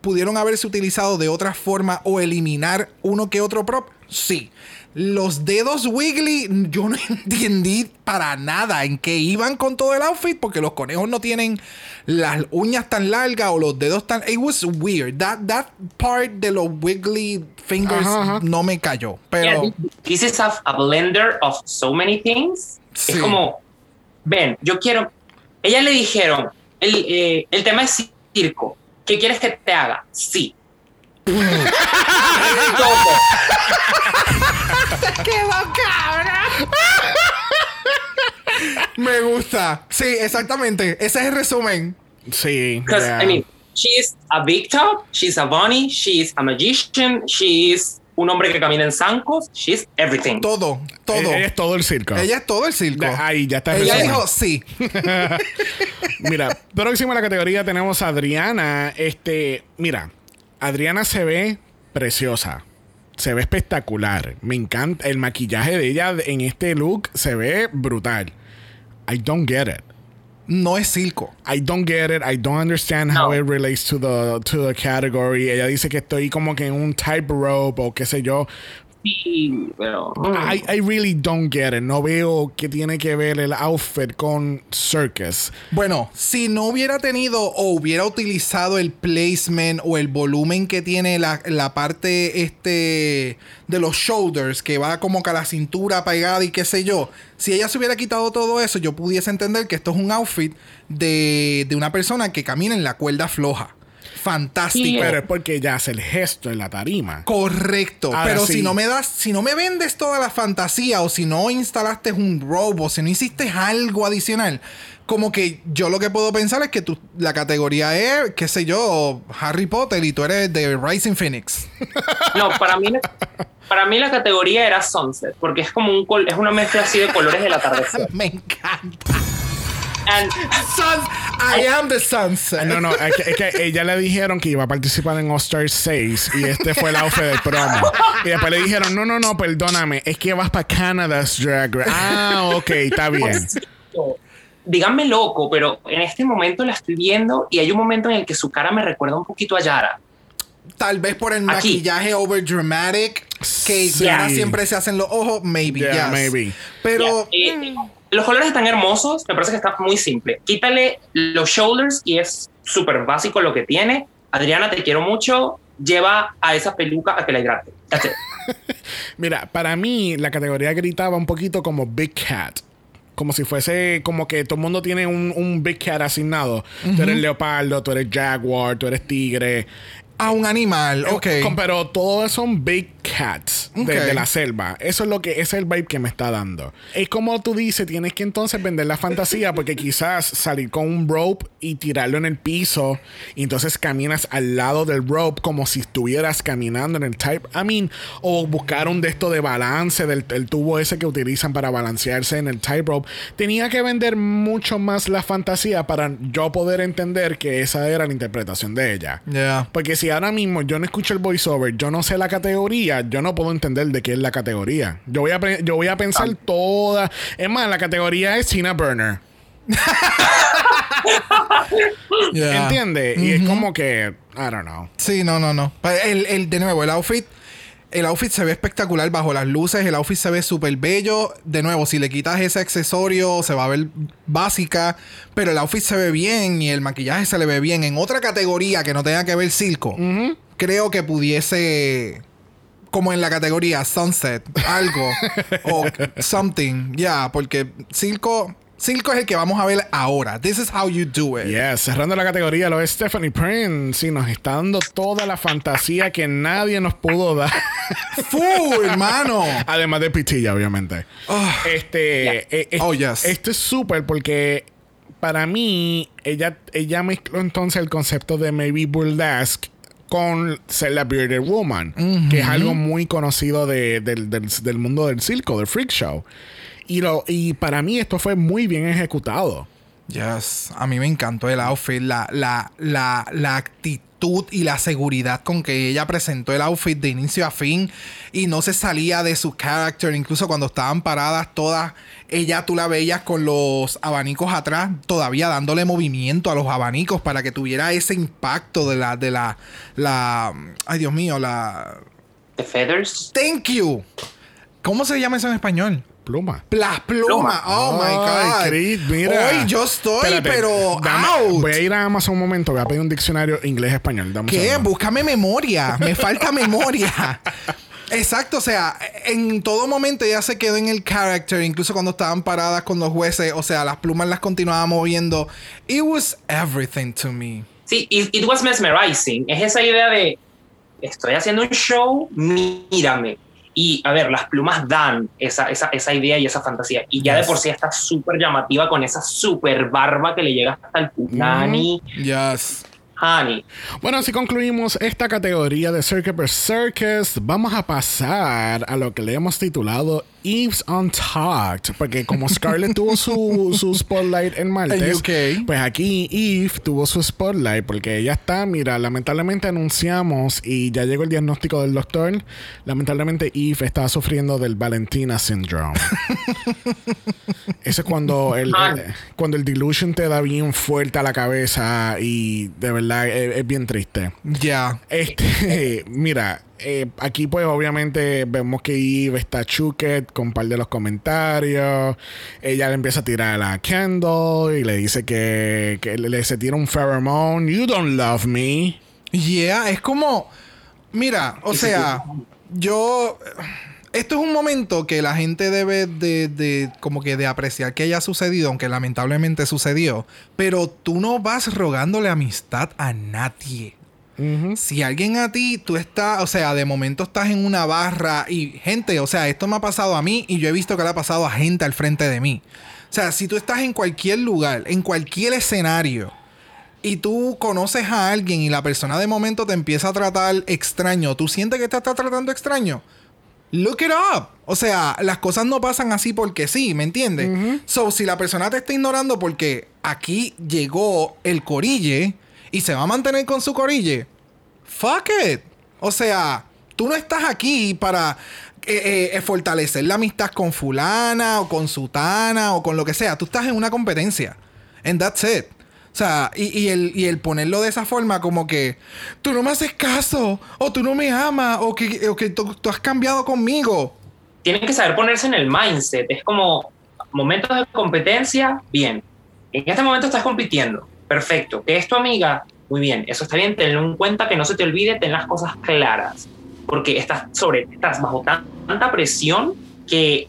pudieron haberse utilizado de otra forma o eliminar uno que otro prop, sí. Los dedos wiggly, yo no entendí para nada en qué iban con todo el outfit, porque los conejos no tienen las uñas tan largas o los dedos tan. It was weird. That, that part de los wiggly fingers Ajá, ajá. no me cayó. Yeah, Pero. this is a, a blender of so many things. Sí. Es como, ven, yo quiero. Ella le dijeron, el, eh, el tema es circo. ¿Qué quieres que te haga? Sí. Gusta. Sí, exactamente. Ese es el resumen. Sí. Because yeah. I mean, she's a big top, she's a bunny, she's a magician, she's un hombre que camina en zancos, she's everything. Todo, todo. Ella, ella es todo el circo. Ella es todo el circo. Ahí, ya está Ella dijo sí. Mira, próximo a la categoría tenemos a Adriana. Este, mira, Adriana se ve preciosa. Se ve espectacular. Me encanta. El maquillaje de ella en este look se ve brutal. I don't get it. No es circo. I don't get it. I don't understand how No. it relates to the, to the category. Ella dice que estoy como que en un tightrope o qué sé yo. Sí, pero. I, I really don't get it. No veo que tiene que ver el outfit con circus. Bueno, si no hubiera tenido o hubiera utilizado el placement o el volumen que tiene la, la parte este de los shoulders, que va como que a la cintura pegada y qué sé yo, si ella se hubiera quitado todo eso, yo pudiese entender que esto es un outfit de, de una persona que camina en la cuerda floja. Fantástico. Sí, Pero es porque ella hace el gesto en la tarima. Correcto. Ahora pero sí. si no me das, si no me vendes toda la fantasía o si no instalaste un robo, si no hiciste algo adicional, como que yo lo que puedo pensar es que tú, la categoría es, qué sé yo, Harry Potter y tú eres de Rising Phoenix. No, para mí, para mí la categoría era Sunset, porque es como un col- es una mezcla así de colores del atardecer. me encanta. And Suns- I am the sunset. No, no, es que, es que ella le dijeron que iba a participar en All Star 6 y este fue el outfit del promo. Y después le dijeron, no, no, no, perdóname, es que vas para Canada's Drag Race. Ah, ok, está bien. díganme loco, pero en este momento la estoy viendo y hay un momento en el que su cara me recuerda un poquito a Yara. Tal vez por el Aquí. maquillaje over dramatic que Sí. Yara siempre se hacen los ojos, maybe, Yeah, yes. maybe. Pero Yeah, eh, los colores están hermosos, me parece que está muy simple. Quítale los shoulders y es súper básico lo que tiene. Adriana, te quiero mucho. Lleva a esa peluca a que la hidrate. Mira, para mí la categoría gritaba un poquito como Big Cat. Como si fuese como que todo el mundo tiene un, un Big Cat asignado. Tú eres leopardo, tú eres jaguar, tú eres tigre. A un animal, ok. Eh, con- Pero todos son big cats de, Ok. de la selva. Eso es lo que es el vibe que me está dando. Es como tú dices, tienes que entonces vender la fantasía porque quizás salir con un rope y tirarlo en el piso y entonces caminas al lado del rope como si estuvieras caminando en el type. I mean, o buscar un de esto de balance del el tubo ese que utilizan para balancearse en el tightrope. Tenía que vender mucho más la fantasía para yo poder entender que esa era la interpretación de ella. Yeah. Porque si ahora mismo yo no escucho el voiceover, yo no sé la categoría, yo no puedo entender de qué es la categoría. Yo voy a, yo voy a pensar toda. Es más, la categoría es Tina Burner. Yeah. ¿Entiendes? Y es como que. I don't know. Sí, no, no, no. El, el- de nuevo, el outfit. El outfit se ve espectacular bajo las luces. El outfit se ve súper bello. De nuevo, si le quitas ese accesorio, se va a ver básica. Pero el outfit se ve bien y el maquillaje se le ve bien. En otra categoría que no tenga que ver circo, creo que pudiese. Como en la categoría Sunset, algo. o something. Ya, porque circo. Circo es el que vamos a ver ahora. This is how you do it. Yes, cerrando la categoría lo es Stephanie Prince. Sí, nos está dando toda la fantasía que nadie nos pudo dar. Full, hermano. Además de Pitilla, obviamente. Este. Yeah. eh, eh, Oh, yes. Esto es súper porque para mí, ella, ella mezcló entonces el concepto de maybe burlesque con ser la bearded woman, que es algo muy conocido de- del, del- del mundo del circo, del freak show. Y, lo, y para mí esto fue muy bien ejecutado. Yes, a mí me encantó el outfit, la, la, la, la actitud y la seguridad con que ella presentó el outfit de inicio a fin y no se salía de su character, incluso cuando estaban paradas todas, ella tú la veías con los abanicos atrás, todavía dándole movimiento a los abanicos para que tuviera ese impacto de la, de la, la, ay Dios mío, la, The feathers. thank you. ¿Cómo se llama eso en español? Pluma. Las plumas. Oh my God. Ay, Chris, mira. Hoy yo estoy, Espérate, pero dame- out. Voy a ir a Amazon un momento, voy a pedir un diccionario inglés-español. Dame un ¿Qué? segundo. Búscame memoria. Me falta memoria. Exacto, o sea, en todo momento ella se quedó en el character, incluso cuando estaban paradas con los jueces, o sea, las plumas las continuaba moviendo. It was everything to me. Sí, it, it was mesmerizing. Es esa idea de estoy haciendo un show, mírame. Y a ver, las plumas dan esa, esa, esa idea y esa fantasía. Y ya de por sí está súper llamativa con esa súper barba que le llega hasta el punani. Yes. Honey. Bueno, así concluimos esta categoría de Circuit per Circus. Vamos a pasar a lo que le hemos titulado Eve's Untucked. Porque como Scarlett tuvo su, su spotlight en UK. pues aquí Eve tuvo su spotlight. Porque ella está, mira, lamentablemente anunciamos y ya llegó el diagnóstico del doctor. Lamentablemente Eve está sufriendo del Valentina Syndrome. Eso es cuando el, Ah. el- cuando el delusion te da bien fuerte a la cabeza y de verdad es, es bien triste. Ya. Este, mira, eh, aquí pues obviamente vemos que Eve está chuket con un par de los comentarios. Ella le empieza a tirar a la Kendall y le dice que, que le, le- se tira un pheromone. You don't love me. Yeah, es como. Mira, o sea, yo. Esto es un momento que la gente debe de, de como que de apreciar que haya sucedido, aunque lamentablemente sucedió. Pero tú no vas rogándole amistad a nadie. Si alguien a ti, tú estás, o sea, de momento estás en una barra y gente, o sea, esto me ha pasado a mí y yo he visto que le ha pasado a gente al frente de mí. O sea, si tú estás en cualquier lugar, en cualquier escenario, y tú conoces a alguien y la persona de momento te empieza a tratar extraño, ¿tú sientes que te está tratando extraño? Look it up. O sea, las cosas no pasan así porque sí, ¿me entiendes? So, si la persona te está ignorando porque aquí llegó el corille y se va a mantener con su corille, fuck it. O sea, tú no estás aquí para eh, eh, fortalecer la amistad con fulana o con sutana o con lo que sea. Tú estás en una competencia. And that's it. O sea, y, y el, y el ponerlo de esa forma como que tú no me haces caso, o tú no me amas, o que, o que tú, has cambiado conmigo. Tienen que saber ponerse en el mindset. Es como momentos de competencia, bien. En este momento estás compitiendo, perfecto. Que es tu amiga, muy bien. Eso está bien, tenlo en cuenta, que no se te olvide, ten las cosas claras. Porque estás, sobre, estás bajo tan- tanta presión que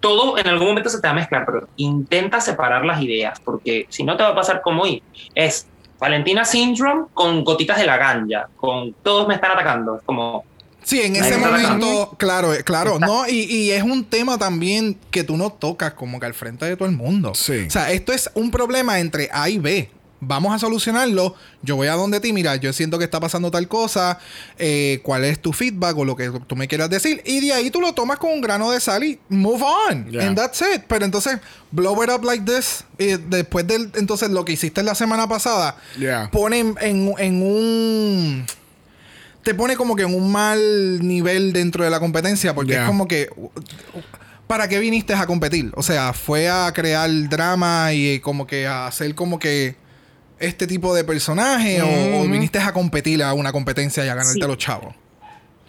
todo en algún momento se te va a mezclar, pero intenta separar las ideas, porque si no te va a pasar como hoy. Es Valentina Syndrome con gotitas de la ganja, con todos me están atacando. Es como, Sí, en ese momento, claro, eh, claro, ¿no? Y, y es un tema también que tú no tocas como que al frente de todo el mundo. Sí. O sea, esto es un problema entre A y B. Vamos a solucionarlo. Yo voy a donde ti, mira, yo siento que está pasando tal cosa, eh, cuál es tu feedback o lo que tú me quieras decir. Y de ahí tú lo tomas con un grano de sal y move on. Yeah. And that's it. Pero entonces, blow it up like this. eh, después del, entonces, lo que hiciste la semana pasada, Yeah. pone en, en- en un te pone como que en un mal nivel dentro de la competencia porque es como que ¿para qué viniste a competir? O sea, fue a crear drama y como que a hacer como que este tipo de personaje o- o, Ujú. viniste a competir a una competencia y a ganarte Sí. a los chavos.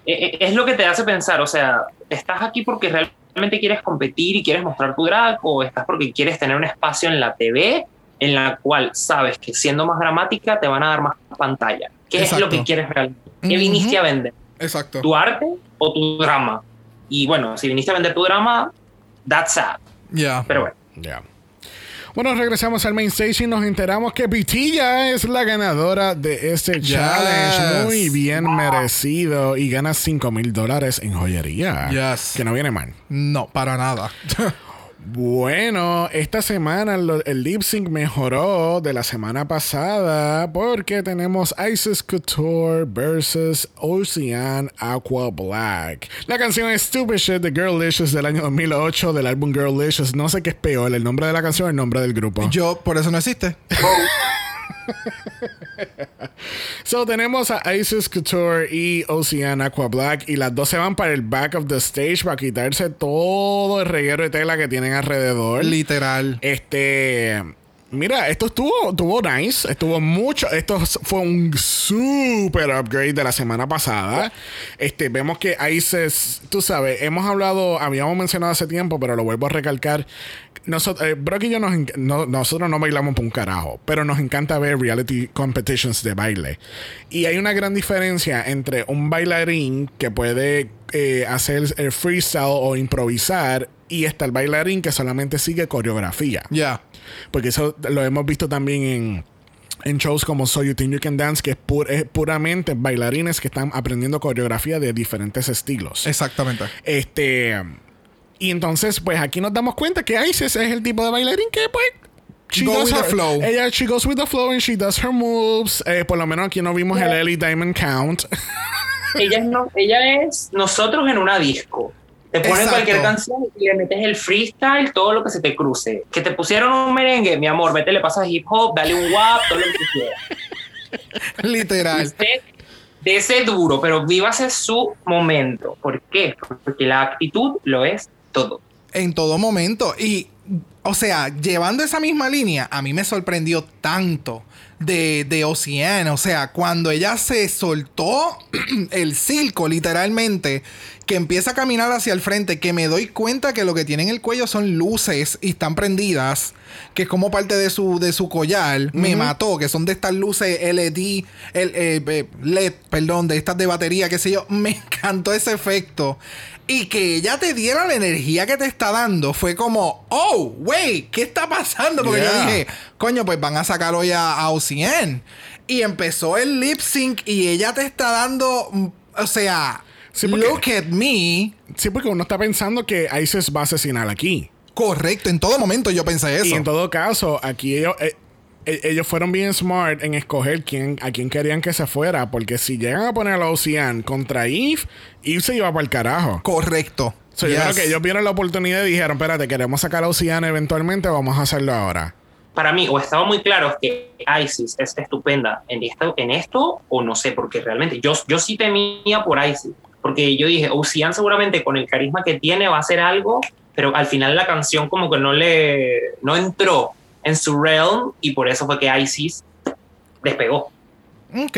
eh, eh, es lo que te hace pensar, o sea, ¿estás aquí porque realmente quieres competir y quieres mostrar tu drag o estás porque quieres tener un espacio en la TV en la cual sabes que siendo más dramática te van a dar más pantalla? ¿Qué es lo Exacto. que quieres realmente? ¿Qué Ujú. viniste a vender? Exacto. ¿Tu arte o tu drama? Y bueno, si viniste a vender tu drama, that's sad. Ya. Pero bueno. Ya. Bueno, regresamos al main stage y nos enteramos que Pitilla es la ganadora de este Yes. challenge. Muy bien merecido. Y gana 5 mil dólares en joyería. Yes. Que no viene mal. No, para nada. Bueno, esta semana el lip sync mejoró de la semana pasada porque tenemos Isis Couture versus Ocean Aqua Black. La canción es Stupid Shit de Girlicious del año 2008 del álbum Girlicious. No sé qué es peor, el nombre de la canción o el nombre del grupo. Yo, por eso no existe. So tenemos a Isis Couture y Ocean Aqua Black y las dos se van para el back of the stage para quitarse todo el reguero de tela que tienen alrededor. Literal. Este. Mira, esto estuvo, estuvo nice. Estuvo mucho. Esto fue un super upgrade de la semana pasada. Este, vemos que Isis, tú sabes, hemos hablado, habíamos mencionado hace tiempo, pero lo vuelvo a recalcar. Nosotros, eh, Brock y yo nos no- nosotros no bailamos por un carajo, pero nos encanta ver reality competitions de baile. Y hay una gran diferencia entre un bailarín que puede eh, hacer el freestyle o improvisar y está el bailarín que solamente sigue coreografía. Ya. Porque eso lo hemos visto también en, en shows como So You Think You Can Dance, que es, pu- es puramente bailarines que están aprendiendo coreografía de diferentes estilos. Exactamente. Este. Y entonces, pues aquí nos damos cuenta que Isis es el tipo de bailarín que, pues. she Go does with the her- flow. Ella, she goes with the flow and she does her moves. Eh, por lo menos aquí no vimos el Ellie Diamond Count. Ella es, no, ella es nosotros en una disco. Te ponen Exacto. cualquier canción y le metes el freestyle, todo lo que se te cruce. Que te pusieron un merengue, mi amor, vete, le pasas hip hop, dale un wap, todo lo que quieras. Literal. De, de ese duro, pero vívase su momento. ¿Por qué? Porque la actitud lo es todo. En todo momento. Y, o sea, llevando esa misma línea, a mí me sorprendió tanto de, de Ocean. O sea, cuando ella se soltó el circo, literalmente, que empieza a caminar hacia el frente, que me doy cuenta que lo que tiene en el cuello son luces y están prendidas, que es como parte de su, de su collar, me mató, que son de estas luces LED, el, eh, eh, LED, perdón, de estas de batería, qué sé yo. Me encantó ese efecto. Y que ella te diera la energía que te está dando fue como, oh, wait, ¿qué está pasando? Porque yo dije, coño, pues van a sacar hoy a, a OCN. Y empezó el lip sync y ella te está dando, mm, o sea, Sí, porque- look at me. sí, porque uno está pensando que Isis va a asesinar aquí. Correcto, en todo momento yo pensé eso. Y en todo caso, aquí ellos, eh, ellos fueron bien smart en escoger quién, a quién querían que se fuera. Porque si llegan a poner a la Ocean contra Eve, Eve se iba para el carajo. Correcto. So, Yo creo que ellos vieron la oportunidad y dijeron: Espérate, queremos sacar a Ocean eventualmente, vamos a hacerlo ahora. Para mí, o estaba muy claro que Isis es estupenda en esto, en esto o no sé, porque realmente yo, yo sí temía por Isis. Porque yo dije, Ocean seguramente con el carisma que tiene va a hacer algo, pero al final la canción como que no le no entró. En su realm y por eso fue que ISIS despegó. Ok.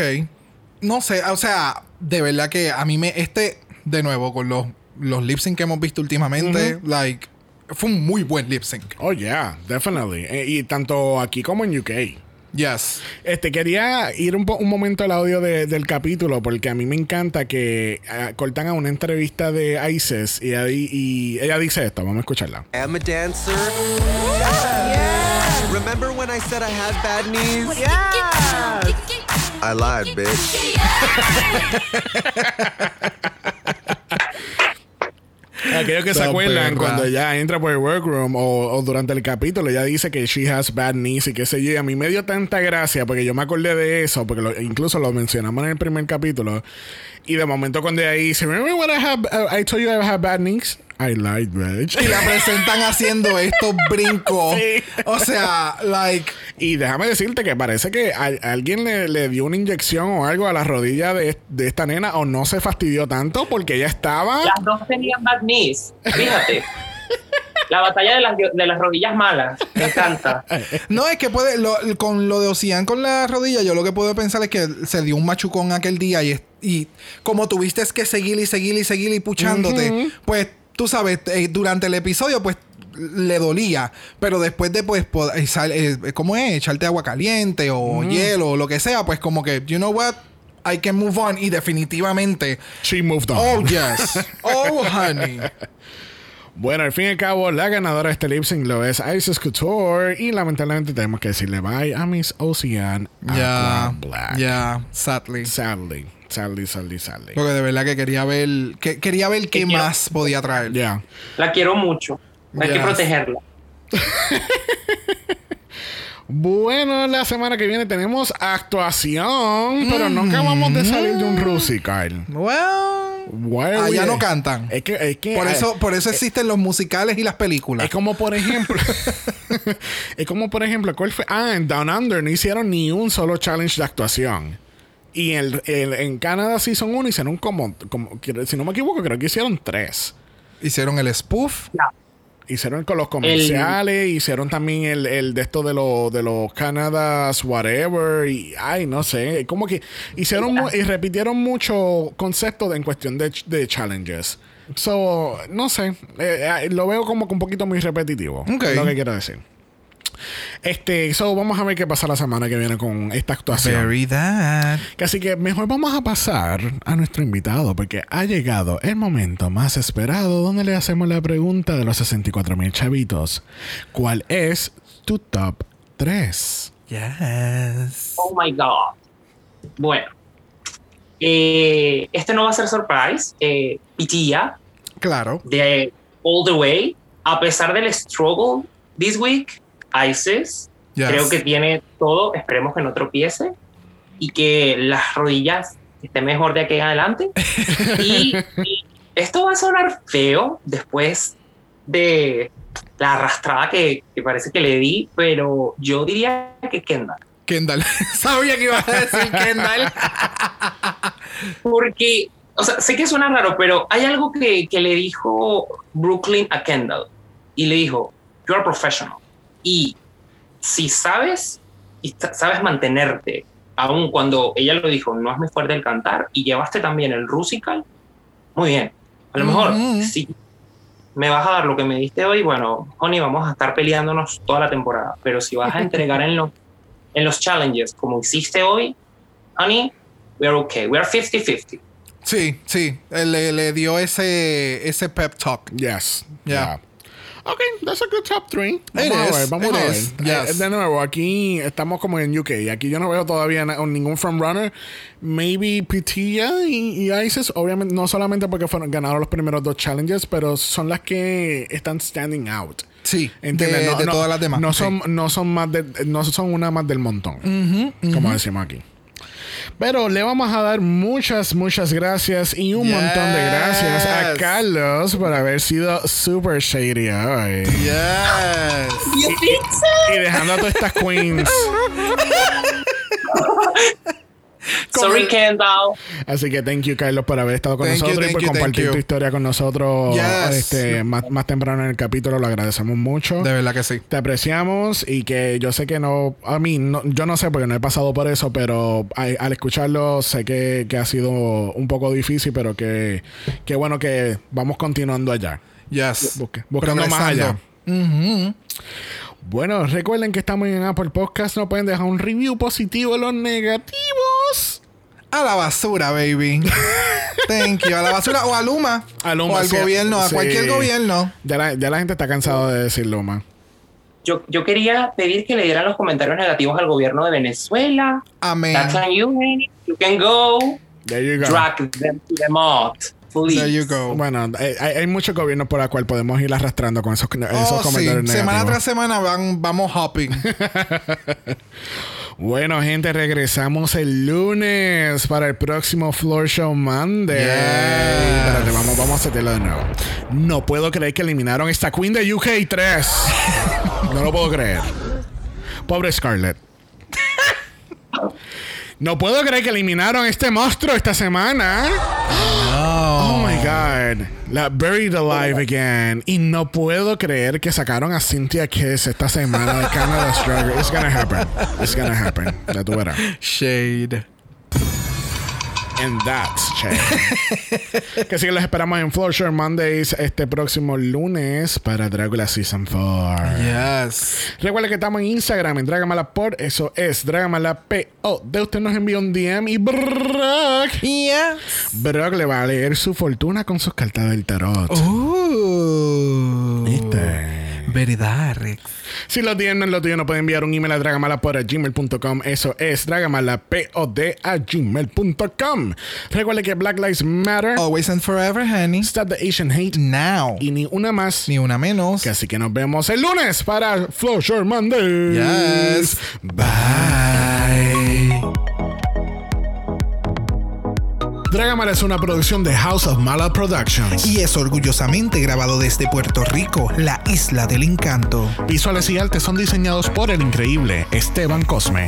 No sé, o sea, de verdad que a mí me. Este, de nuevo, con los, los lip sync que hemos visto últimamente, like, fue un muy buen lip sync. Oh, yeah, definitely. Eh, y tanto aquí como en UK. Yes. Este, quería ir un, po- un momento al audio de- del capítulo porque a mí me encanta que ah, cortan a una entrevista de ISIS y, ahí- y ella dice esto, vamos a escucharla. am a dancer. Remember when I said I had bad knees? I lied, bitch. Aquellos que se acuerdan perra. cuando ella entra por el workroom o, o durante el capítulo, ella dice que she has bad knees y qué sé yo. Y a mí me dio tanta gracia porque yo me acordé de eso, porque lo- incluso lo mencionamos en el primer capítulo. Y de momento cuando ella dice, Remember when I, have, uh, I told you I have bad knees? I lied, bitch. Y la presentan haciendo estos brincos. Sí. O sea, like. Y déjame decirte que parece que a, alguien le, le dio una inyección o algo a la rodilla de, de esta nena o no se fastidió tanto porque ella estaba... Las dos tenían bad knees, fíjate. La batalla de las, de las rodillas malas, me encanta. No, es que puede. lo- con lo de Ocean con la rodilla, yo lo que puedo pensar es que se dio un machucón aquel día y, y como tuviste es que seguir y seguir y seguir y puchándote, pues tú sabes, eh, durante el episodio, pues le dolía, pero después de pues eh, sal- eh, ¿cómo es? echarte agua caliente o hielo o lo que sea, pues como que, you know what? I can move on y definitivamente She moved on. Oh yes. Oh honey. Bueno, al fin y al cabo, la ganadora de este lip sync lo es Isis Couture. Y lamentablemente tenemos que decirle bye a Miss Ocean Ya. Aqua Black. Ya, sadly. Sadly, sadly, sadly, sadly. Porque de verdad que quería ver que, quería ver qué quiero- más podía traer. Ya. La quiero mucho. Hay que protegerla. Bueno, la semana que viene tenemos actuación, pero no acabamos de salir de un Rusical. Well, are allá we- no cantan. Es que, es que Por eh, eso, por eso existen los musicales y las películas. Es como por ejemplo. es como por ejemplo, ¿cuál fue? Ah, en Down Under no hicieron ni un solo challenge de actuación. Y el, el- en Canadá Season 1 hicieron como, como. Si no me equivoco, creo que hicieron tres. Hicieron el spoof. Hicieron con los comerciales, hicieron también el, el de esto de, los de los Canadas, whatever, y ay, no sé, como que hicieron y repitieron mucho conceptos en cuestión de, de challenges. So, no sé, eh, eh, lo veo como que un poquito muy repetitivo, Ok. lo que quiero decir. Este, so vamos a ver qué pasa la semana que viene con esta actuación. Very that. Que Así que mejor vamos a pasar a nuestro invitado porque ha llegado el momento más esperado donde le hacemos la pregunta de los 64 mil chavitos. ¿Cuál es tu top 3? Yes. Oh my God. Bueno. Eh, este no va a ser surprise. Eh, Pitilla Claro. de All the Way, a pesar del struggle this week, ISIS Yes. creo que tiene todo. Esperemos que no tropiece y que las rodillas estén mejor de aquí en adelante. y, y esto va a sonar feo después de la arrastrada que, que parece que le di, pero yo diría que Kendall. Kendall. Sabía que ibas a decir Kendall. Porque, o sea, sé que suena raro, pero hay algo que, que le dijo Brooklyn a Kendall. Y le dijo, you're a professional. Y si sabes, y sa- sabes mantenerte, aun cuando ella lo dijo, no es muy fuerte el cantar, y llevaste también el Rusical, muy bien. A lo mejor, Ujú. si me vas a dar lo que me diste hoy, bueno, Honey, vamos a estar peleándonos toda la temporada. Pero si vas a entregar en los, en los challenges como hiciste hoy, Honey, we are okay. We are 50-50. Sí, sí. Él Le, le dio ese, ese pep talk. Yes. Yeah. Ok, that's a good top 3. It Vamos a is, ver, vamos it a ver. is, Eh, yes. de nuevo, aquí estamos como en UK. Aquí yo no veo todavía ningún frontrunner. Maybe Pitilla y, y Isis. Obviamente, no solamente porque fueron, ganaron los primeros dos challenges, pero son las que están standing out. Sí. ¿Entiendes? De, No- de no- todas las demás. No sí. son, no son más de, no son una más del montón. Como decimos aquí. Pero le vamos a dar muchas, muchas gracias y un Yes. montón de gracias a Carlos por haber sido super shady hoy. Yes. Y dejando a todas estas queens. Sorry, Kendall. Así que thank you, Carlos, por haber estado con Thank you, nosotros y por you, compartir tu historia con nosotros Yes. este, más, más temprano en el capítulo. Lo agradecemos mucho. De verdad que sí. Te apreciamos y que yo sé que no, a mí, no, yo no sé porque no he pasado por eso, pero al, al escucharlo sé que, que ha sido un poco difícil, pero que, que bueno que vamos continuando allá. Yes. Busque- buscando más allá. Bueno, recuerden que estamos en Apple Podcast, no pueden dejar un review positivo en los A la basura, baby. Thank you. A la basura o a Luma. A Luma, o al sí. gobierno, a Sí. cualquier gobierno. Ya la, ya la gente está cansada de decirlo más. Yo, yo quería pedir que le dieran los comentarios negativos al gobierno de Venezuela. Amén. That's on you, honey. You can go. There you go. Drag them to the. Please. There you go. Bueno, hay, hay muchos gobiernos por los cuales podemos ir arrastrando con esos, esos Oh, sí. comentarios Semana negativos. tras semana van, vamos hopping. Bueno, gente, regresamos el lunes para el próximo Floor Show Monday. Yes. Espérate, vamos, vamos a hacerlo de nuevo. No puedo creer que eliminaron esta Queen de UK 3. no lo puedo creer. Pobre Scarlett. No puedo creer que eliminaron este monstruo esta semana. Oh god. La Buried Alive again. Y no puedo creer que sacaron a Cynthia Kiss esta semana de Canada's Drag Race. It's gonna happen. It's gonna happen. Ya tú verás. Shade. And that's change. que sí que los esperamos en Show Mondays este próximo lunes para Dracula Season 4. Yes. Recuerda que estamos en Instagram, en Dragamala por eso es Dragamala PO. De usted nos envía un DM y Brock. Yes. Brock le va a leer su fortuna con sus cartas del tarot. Uh. ¿Viste? Verdad, Rex. Si lo tienen, no lo tuyo, no pueden enviar un email a dragamalapod.gmail.com. Eso es dragamalapod a gmail.com. Recuerde que Black Lives Matter. Always and forever, honey. Stop the Asian Hate. Now. Y ni una más. Ni una menos. Así que nos vemos el lunes para Flow Short Monday. Yes. Bye. Dragamala es una producción de House of Mala Productions. Y es orgullosamente grabado desde Puerto Rico, la isla del encanto. Visuales y artes son diseñados por el increíble Esteban Cosme.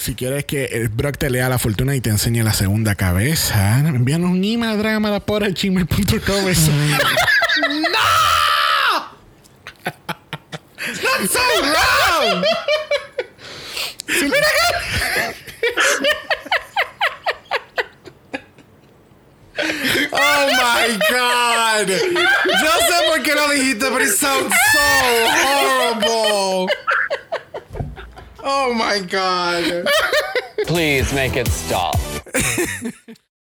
Si quieres que Brock te lea la fortuna y te enseñe la segunda cabeza, envíanos un email a dragamala.gmail.com. Eso. So wrong. Oh my god. Yo sé por qué lo dijiste, but it sounds so horrible. Oh my god. Please make it stop.